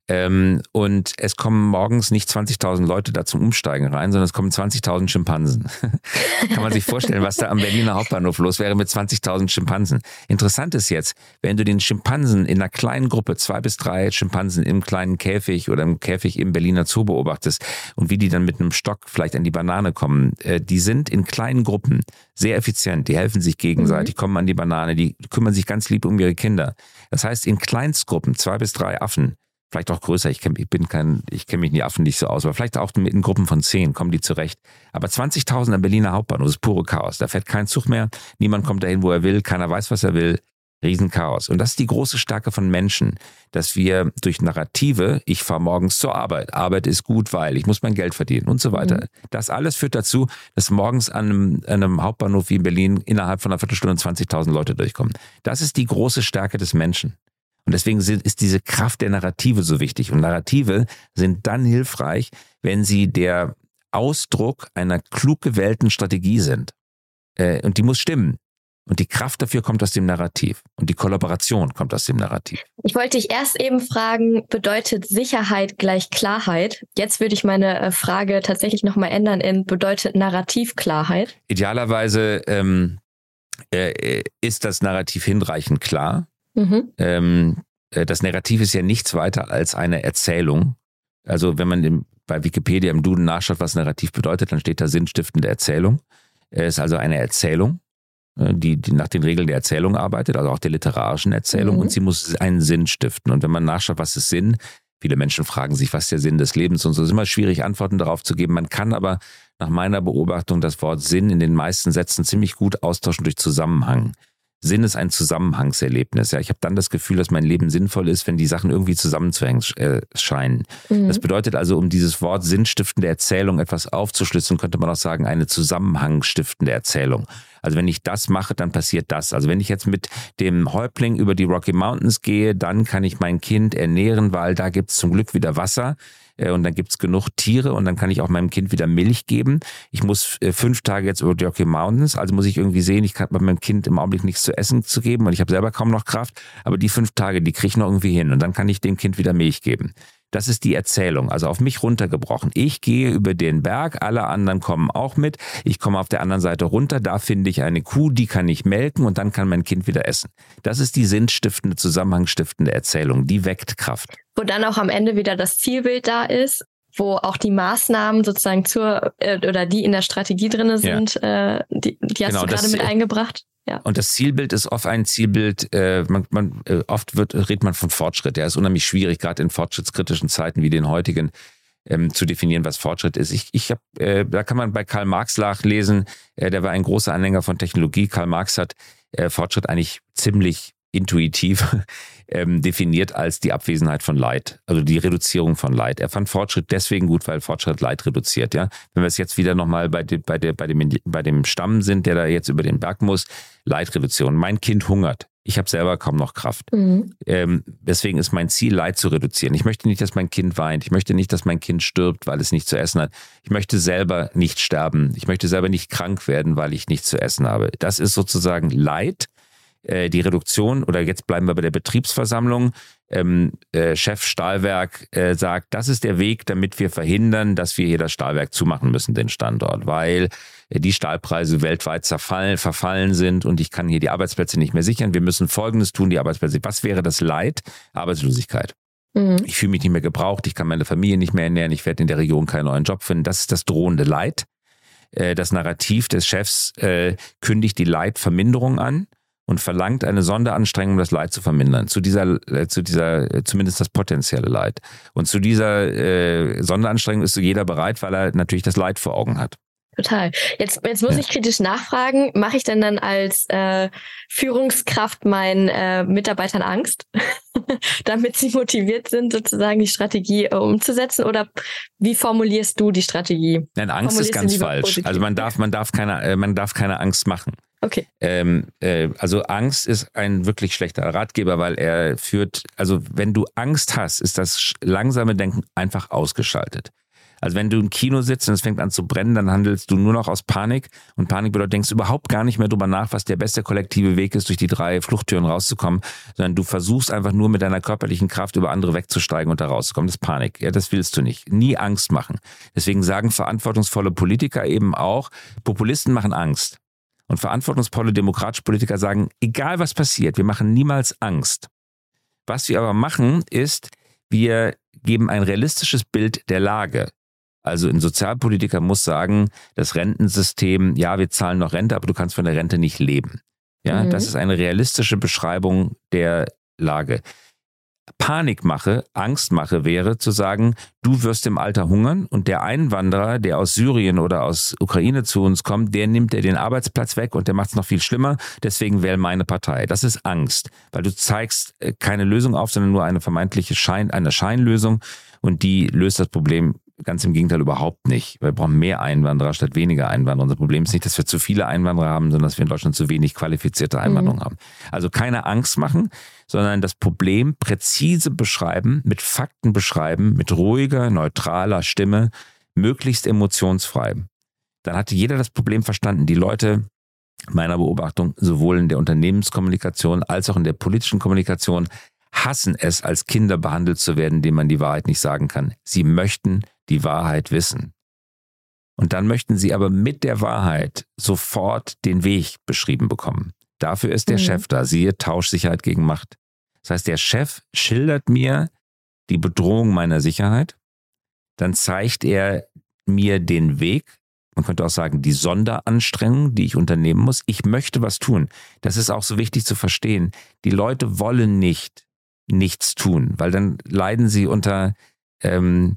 D: Ähm, und es kommen morgens nicht 20.000 Leute da zum Umsteigen rein, sondern es kommen 20.000 Schimpansen. Kann man sich vorstellen, was da am Berliner Hauptbahnhof los wäre mit 20.000 Schimpansen. Interessant ist jetzt, wenn du den Schimpansen in einer kleinen Gruppe, zwei bis drei Schimpansen im kleinen Käfig oder im Käfig im Berliner Zoo beobachtest und wie die dann mit einem Stock vielleicht an die Banane kommen, äh, die sind in kleinen Gruppen sehr effizient, die helfen sich gegenseitig, mhm. kommen an die Banane, die kümmern sich ganz lieb um ihre Kinder. Das heißt, in Kleinstgruppen, zwei bis drei Affen, vielleicht auch größer. Ich, kenn, ich bin kein, ich kenne mich in die Affen nicht so aus, aber vielleicht auch in Gruppen von zehn kommen die zurecht. Aber 20.000 am Berliner Hauptbahnhof ist pure Chaos. Da fährt kein Zug mehr. Niemand kommt dahin, wo er will. Keiner weiß, was er will. Riesenchaos. Und das ist die große Stärke von Menschen, dass wir durch Narrative, ich fahre morgens zur Arbeit, Arbeit ist gut, weil ich muss mein Geld verdienen und so weiter. Mhm. Das alles führt dazu, dass morgens an einem, an einem Hauptbahnhof wie in Berlin innerhalb von einer Viertelstunde 20.000 Leute durchkommen. Das ist die große Stärke des Menschen. Und deswegen ist diese Kraft der Narrative so wichtig. Und Narrative sind dann hilfreich, wenn sie der Ausdruck einer klug gewählten Strategie sind. Äh, und die muss stimmen. Und die Kraft dafür kommt aus dem Narrativ. Und die Kollaboration kommt aus dem Narrativ.
C: Ich wollte dich erst eben fragen, bedeutet Sicherheit gleich Klarheit? Jetzt würde ich meine äh, Frage tatsächlich nochmal ändern in bedeutet Narrativ Klarheit?
D: Idealerweise ähm, äh, ist das Narrativ hinreichend klar. Mhm. Ähm, äh, das Narrativ ist ja nichts weiter als eine Erzählung. Also wenn man im, bei Wikipedia im Duden nachschaut, was Narrativ bedeutet, dann steht da sinnstiftende Erzählung. Es ist also eine Erzählung. Äh, die, die nach den Regeln der Erzählung arbeitet, also auch der literarischen Erzählung, mhm. und sie muss einen Sinn stiften. Und wenn man nachschaut, was ist Sinn, viele Menschen fragen sich, was ist der Sinn des Lebens und so, ist immer schwierig, Antworten darauf zu geben. Man kann aber nach meiner Beobachtung das Wort Sinn in den meisten Sätzen ziemlich gut austauschen durch Zusammenhang. Sinn ist ein Zusammenhangserlebnis. Ja, ich habe dann das Gefühl, dass mein Leben sinnvoll ist, wenn die Sachen irgendwie zusammenzuhängen äh, scheinen. Mhm. Das bedeutet also, um dieses Wort sinnstiftende Erzählung etwas aufzuschlüsseln, könnte man auch sagen, eine zusammenhangstiftende Erzählung. Also wenn ich das mache, dann passiert das. Also wenn ich jetzt mit dem Häuptling über die Rocky Mountains gehe, dann kann ich mein Kind ernähren, weil da gibt es zum Glück wieder Wasser. Äh, und dann gibt's genug Tiere und dann kann ich auch meinem Kind wieder Milch geben. Ich muss äh, fünf Tage jetzt über die Rocky Mountains, also muss ich irgendwie sehen, ich kann bei meinem Kind im Augenblick nichts zu essen zu geben und ich habe selber kaum noch Kraft, aber die fünf Tage, die kriege ich noch irgendwie hin und dann kann ich dem Kind wieder Milch geben. Das ist die Erzählung, also auf mich runtergebrochen. Ich gehe über den Berg, alle anderen kommen auch mit. Ich komme auf der anderen Seite runter, da finde ich eine Kuh, die kann ich melken und dann kann mein Kind wieder essen. Das ist die sinnstiftende, zusammenhangstiftende Erzählung, die weckt Kraft.
C: Wo dann auch am Ende wieder das Zielbild da ist, wo auch die Maßnahmen sozusagen zur äh, oder die in der Strategie drinne sind, ja. äh, die, die hast genau, du gerade mit eingebracht. Ja.
D: Und das Zielbild ist oft ein Zielbild, äh, man, man, äh, oft wird, redet man von Fortschritt. Der ist unheimlich schwierig, gerade in fortschrittskritischen Zeiten wie den heutigen, ähm, zu definieren, was Fortschritt ist. Ich, ich hab, äh, da kann man bei Karl Marx nachlesen, äh, der war ein großer Anhänger von Technologie. Karl Marx hat äh, Fortschritt eigentlich ziemlich intuitiv ähm, definiert als die Abwesenheit von Leid, also die Reduzierung von Leid. Er fand Fortschritt deswegen gut, weil Fortschritt Leid reduziert. Ja, wenn wir es jetzt wieder nochmal bei, de, bei, der, bei, dem, bei dem Stamm sind, der da jetzt über den Berg muss, Leidreduktion. Mein Kind hungert. Ich habe selber kaum noch Kraft. Mhm. Ähm, deswegen ist mein Ziel, Leid zu reduzieren. Ich möchte nicht, dass mein Kind weint. Ich möchte nicht, dass mein Kind stirbt, weil es nichts zu essen hat. Ich möchte selber nicht sterben. Ich möchte selber nicht krank werden, weil ich nichts zu essen habe. Das ist sozusagen Leid äh, die Reduktion oder jetzt bleiben wir bei der Betriebsversammlung. Ähm, äh, Chef Stahlwerk äh, sagt, das ist der Weg, damit wir verhindern, dass wir hier das Stahlwerk zumachen müssen, den Standort, weil äh, die Stahlpreise weltweit zerfallen, verfallen sind und ich kann hier die Arbeitsplätze nicht mehr sichern. Wir müssen Folgendes tun, die Arbeitsplätze. Was wäre das Leid? Arbeitslosigkeit. Mhm. Ich fühle mich nicht mehr gebraucht, ich kann meine Familie nicht mehr ernähren, ich werde in der Region keinen neuen Job finden. Das ist das drohende Leid. Äh, das Narrativ des Chefs kündigt die Leidverminderung an und verlangt eine Sonderanstrengung, das Leid zu vermindern. Zu dieser, äh, zu dieser, äh, zumindest das potenzielle Leid. Und zu dieser äh, Sonderanstrengung ist jeder bereit, weil er natürlich das Leid vor Augen hat.
C: Total. Jetzt, jetzt muss ja. ich kritisch nachfragen, mache ich denn dann als äh, Führungskraft meinen äh, Mitarbeitern Angst, damit sie motiviert sind, sozusagen die Strategie äh, umzusetzen? Oder wie formulierst du die Strategie?
D: Nein, Angst ist ganz falsch. Positiv? Also man darf, man darf keine, äh, man darf keine Angst machen.
C: Okay.
D: Ähm, äh, also Angst ist ein wirklich schlechter Ratgeber, weil er führt, also wenn du Angst hast, ist das langsame Denken einfach ausgeschaltet. Also wenn du im Kino sitzt und es fängt an zu brennen, dann handelst du nur noch aus Panik. Und Panik bedeutet, denkst überhaupt gar nicht mehr drüber nach, was der beste kollektive Weg ist, durch die drei Fluchttüren rauszukommen, sondern du versuchst einfach nur mit deiner körperlichen Kraft über andere wegzusteigen und da rauszukommen. Das ist Panik. Ja, das willst du nicht. Nie Angst machen. Deswegen sagen verantwortungsvolle Politiker eben auch, Populisten machen Angst. Und verantwortungsvolle demokratische Politiker sagen, egal was passiert, wir machen niemals Angst. Was wir aber machen, ist, wir geben ein realistisches Bild der Lage. Also ein Sozialpolitiker muss sagen, das Rentensystem, ja, wir zahlen noch Rente, aber du kannst von der Rente nicht leben. Ja, mhm. das ist eine realistische Beschreibung der Lage. Panikmache, Angstmache wäre zu sagen, du wirst im Alter hungern und der Einwanderer, der aus Syrien oder aus Ukraine zu uns kommt, der nimmt dir den Arbeitsplatz weg und der macht es noch viel schlimmer. Deswegen wähle meine Partei. Das ist Angst, weil du zeigst äh, keine Lösung auf, sondern nur eine vermeintliche Schein, eine Scheinlösung und die löst das Problem Ganz im Gegenteil überhaupt nicht. Wir brauchen mehr Einwanderer statt weniger Einwanderer. Unser Problem ist nicht, dass wir zu viele Einwanderer haben, sondern dass wir in Deutschland zu wenig qualifizierte Einwanderung mhm. haben. Also keine Angst machen, sondern das Problem präzise beschreiben, mit Fakten beschreiben, mit ruhiger, neutraler Stimme, möglichst emotionsfrei. Dann hatte jeder das Problem verstanden. Die Leute, meiner Beobachtung, sowohl in der Unternehmenskommunikation als auch in der politischen Kommunikation, hassen es, als Kinder behandelt zu werden, denen man die Wahrheit nicht sagen kann. Sie möchten die Wahrheit wissen. Und dann möchten sie aber mit der Wahrheit sofort den Weg beschrieben bekommen. Dafür ist der mhm. Chef da. Siehe Tauschsicherheit gegen Macht. Das heißt, der Chef schildert mir die Bedrohung meiner Sicherheit. Dann zeigt er mir den Weg. Man könnte auch sagen, die Sonderanstrengung, die ich unternehmen muss. Ich möchte was tun. Das ist auch so wichtig zu verstehen. Die Leute wollen nicht nichts tun, weil dann leiden sie unter ähm,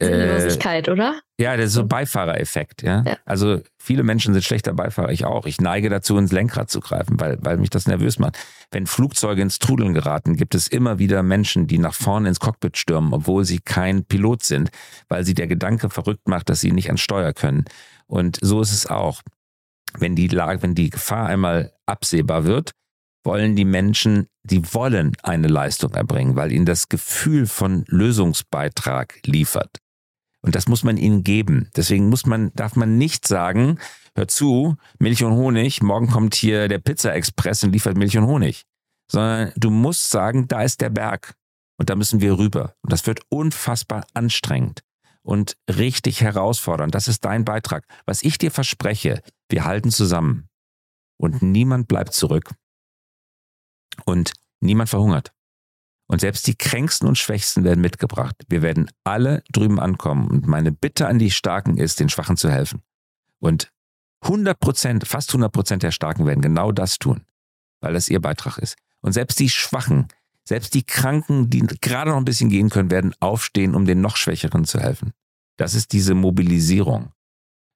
C: Sinnlosigkeit, äh, oder?
D: Ja, das ist so ein Beifahrereffekt, ja? ja? Also viele Menschen sind schlechter Beifahrer, ich auch. Ich neige dazu, ins Lenkrad zu greifen, weil, weil mich das nervös macht. Wenn Flugzeuge ins Trudeln geraten, gibt es immer wieder Menschen, die nach vorne ins Cockpit stürmen, obwohl sie kein Pilot sind, weil sie der Gedanke verrückt macht, dass sie nicht ans Steuer können. Und so ist es auch. Wenn die Lage, wenn die Gefahr einmal absehbar wird, wollen die Menschen, die wollen eine Leistung erbringen, weil ihnen das Gefühl von Lösungsbeitrag liefert. Und das muss man ihnen geben. Deswegen muss man, darf man nicht sagen, hör zu, Milch und Honig, morgen kommt hier der Pizza Express und liefert Milch und Honig. Sondern du musst sagen, da ist der Berg. Und da müssen wir rüber. Und das wird unfassbar anstrengend und richtig herausfordernd. Das ist dein Beitrag. Was ich dir verspreche, wir halten zusammen. Und niemand bleibt zurück. Und niemand verhungert. Und selbst die Kränksten und Schwächsten werden mitgebracht. Wir werden alle drüben ankommen. Und meine Bitte an die Starken ist, den Schwachen zu helfen. Und 100 Prozent, fast 100 Prozent der Starken werden genau das tun, weil das ihr Beitrag ist. Und selbst die Schwachen, selbst die Kranken, die gerade noch ein bisschen gehen können, werden aufstehen, um den noch Schwächeren zu helfen. Das ist diese Mobilisierung.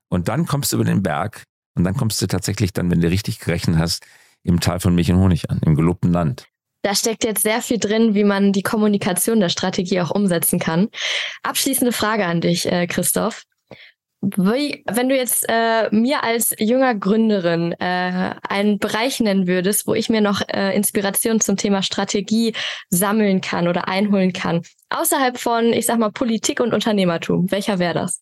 D: Und dann kommst du über den Berg und dann kommst du tatsächlich dann, wenn du richtig gerechnet hast, im Tal von Milch und Honig an, im gelobten Land.
C: Da steckt jetzt sehr viel drin, wie man die Kommunikation der Strategie auch umsetzen kann. Abschließende Frage an dich, äh, Christoph. Wie, wenn du jetzt äh, mir als junger Gründerin äh, einen Bereich nennen würdest, wo ich mir noch äh, Inspiration zum Thema Strategie sammeln kann oder einholen kann, außerhalb von, ich sag mal, Politik und Unternehmertum, welcher wäre das?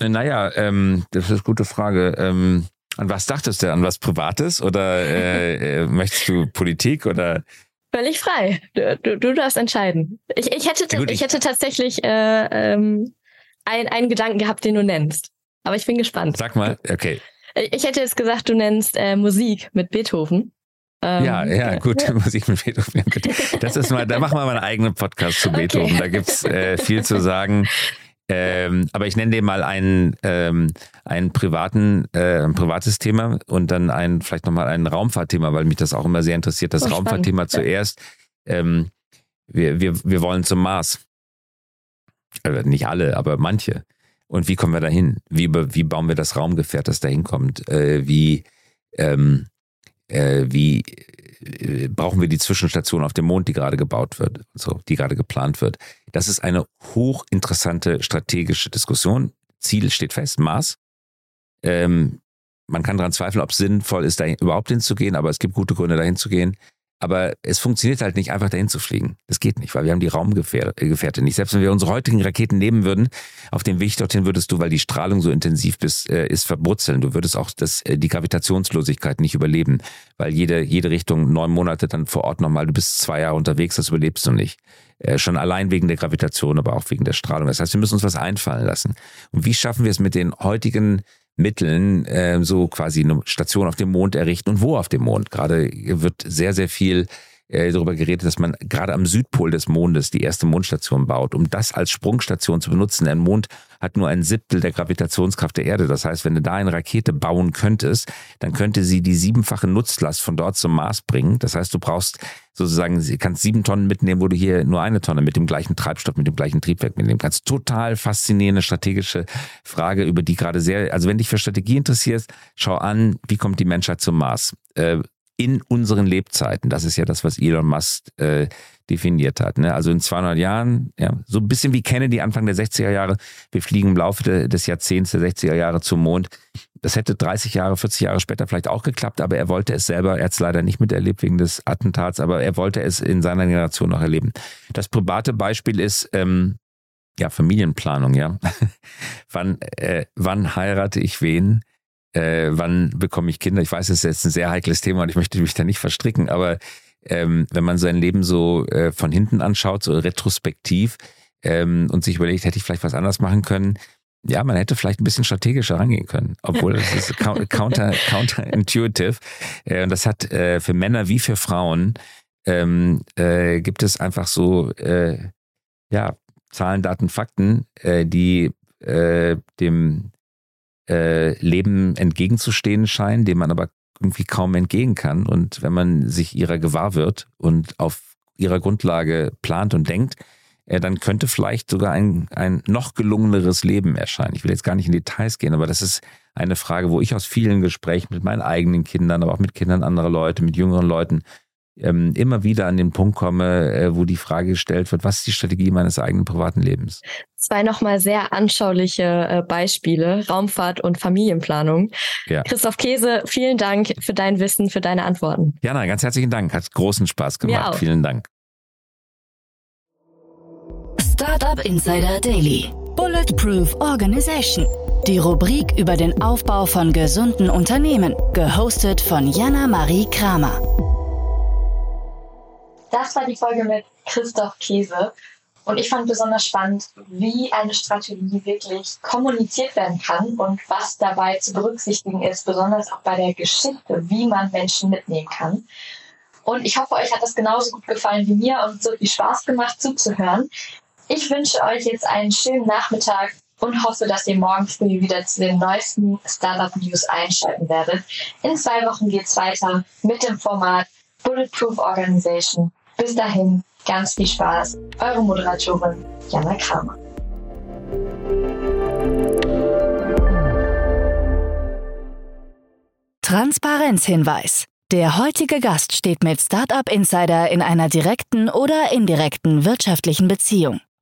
D: Äh, naja, ähm, das ist eine gute Frage. Ähm, an was dachtest du? An was Privates oder äh, äh, möchtest du Politik oder
C: völlig frei. Du, du, du darfst entscheiden. Ich, ich, hätte, ja, gut, ich, ich hätte tatsächlich äh, ähm, ein, einen Gedanken gehabt, den du nennst. Aber ich bin gespannt.
D: Sag mal, okay.
C: Ich hätte jetzt gesagt, du nennst äh, Musik mit Beethoven.
D: Ähm, ja, ja, gut. Musik mit Beethoven. Das ist mal, da machen wir mal einen eigenen Podcast zu Beethoven. Okay. Da gibt's äh, viel zu sagen. Ähm, aber ich nenne dir mal einen, ähm, einen privaten, äh, ein privates Thema und dann ein, vielleicht nochmal ein Raumfahrtthema, weil mich das auch immer sehr interessiert. Das oh, Raumfahrtthema zuerst. Ähm, wir, wir, wir wollen zum Mars. Also nicht alle, aber manche. Und wie kommen wir dahin? Wie, wie bauen wir das Raumgefährt, das dahin kommt? Äh, wie, ähm, äh, wie äh, brauchen wir die Zwischenstation auf dem Mond, die gerade gebaut wird, so, die gerade geplant wird. Das ist eine hochinteressante strategische Diskussion. Ziel steht fest, Mars. Ähm, man kann daran zweifeln, ob es sinnvoll ist, da überhaupt hinzugehen, aber es gibt gute Gründe, dahin zu gehen. Aber es funktioniert halt nicht einfach dahin zu fliegen. Das geht nicht, weil wir haben die Raumgefährte nicht. Selbst wenn wir unsere heutigen Raketen nehmen würden, auf dem Weg dorthin würdest du, weil die Strahlung so intensiv ist, äh, ist verbrutzeln. Du würdest auch das, äh, die Gravitationslosigkeit nicht überleben, weil jede, jede Richtung neun Monate dann vor Ort nochmal, du bist zwei Jahre unterwegs, das überlebst du nicht. Äh, schon allein wegen der Gravitation, aber auch wegen der Strahlung. Das heißt, wir müssen uns was einfallen lassen. Und wie schaffen wir es mit den heutigen Mitteln äh, so quasi eine Station auf dem Mond errichten und wo auf dem Mond. Gerade wird sehr, sehr viel äh, darüber geredet, dass man gerade am Südpol des Mondes die erste Mondstation baut, um das als Sprungstation zu benutzen. Ein Mond hat nur ein Siebtel der Gravitationskraft der Erde. Das heißt, wenn du da eine Rakete bauen könntest, dann könnte sie die siebenfache Nutzlast von dort zum Mars bringen. Das heißt, du brauchst sozusagen, sie kannst sieben Tonnen mitnehmen, wo du hier nur eine Tonne mit dem gleichen Treibstoff, mit dem gleichen Triebwerk mitnehmen kannst. Total faszinierende strategische Frage, über die gerade sehr, also wenn dich für Strategie interessierst, schau an, wie kommt die Menschheit zum Mars? Äh, in unseren Lebzeiten. Das ist ja das, was Elon Musk äh, definiert hat. Ne? Also in 200 Jahren, ja, so ein bisschen wie Kennedy Anfang der 60er Jahre. Wir fliegen im Laufe de, des Jahrzehnts der 60er Jahre zum Mond. Das hätte 30 Jahre, 40 Jahre später vielleicht auch geklappt, aber er wollte es selber, er hat es leider nicht miterlebt wegen des Attentats, aber er wollte es in seiner Generation noch erleben. Das private Beispiel ist, ähm, ja, Familienplanung, ja. wann, äh, wann heirate ich wen? Äh, wann bekomme ich Kinder? Ich weiß, es ist jetzt ein sehr heikles Thema und ich möchte mich da nicht verstricken, aber ähm, wenn man sein Leben so äh, von hinten anschaut, so retrospektiv ähm, und sich überlegt, hätte ich vielleicht was anders machen können, ja, man hätte vielleicht ein bisschen strategischer rangehen können, obwohl das ist counter, counterintuitive. Äh, und das hat äh, für Männer wie für Frauen ähm, äh, gibt es einfach so, äh, ja, Zahlen, Daten, Fakten, äh, die äh, dem äh, Leben entgegenzustehen scheinen, dem man aber irgendwie kaum entgehen kann. Und wenn man sich ihrer gewahr wird und auf ihrer Grundlage plant und denkt, äh, dann könnte vielleicht sogar ein, ein noch gelungeneres Leben erscheinen. Ich will jetzt gar nicht in Details gehen, aber das ist eine Frage, wo ich aus vielen Gesprächen mit meinen eigenen Kindern, aber auch mit Kindern anderer Leute, mit jüngeren Leuten ähm, immer wieder an den Punkt komme, äh, wo die Frage gestellt wird, was ist die Strategie meines eigenen privaten Lebens?
C: Zwei nochmal sehr anschauliche äh, Beispiele, Raumfahrt und Familienplanung. Ja. Christoph Käse, vielen Dank für dein Wissen, für deine Antworten.
D: Jana, ganz herzlichen Dank. Hat großen Spaß gemacht. Vielen Dank.
B: Startup Insider Daily. Bulletproof Organization. Die Rubrik über den Aufbau von gesunden Unternehmen. Gehostet von Jana Marie Kramer.
C: Das war die Folge mit Christoph Käse. Und ich fand besonders spannend, wie eine Strategie wirklich kommuniziert werden kann und was dabei zu berücksichtigen ist, besonders auch bei der Geschichte, wie man Menschen mitnehmen kann. Und ich hoffe, euch hat das genauso gut gefallen wie mir und so viel Spaß gemacht zuzuhören. Ich wünsche euch jetzt einen schönen Nachmittag und hoffe, dass ihr morgen früh wieder zu den neuesten Startup News einschalten werdet. In zwei Wochen geht's weiter mit dem Format Bulletproof Organization. Bis dahin, ganz viel Spaß. Eure Moderatorin Jana Kramer.
B: Transparenzhinweis. Der heutige Gast steht mit Startup Insider in einer direkten oder indirekten wirtschaftlichen Beziehung.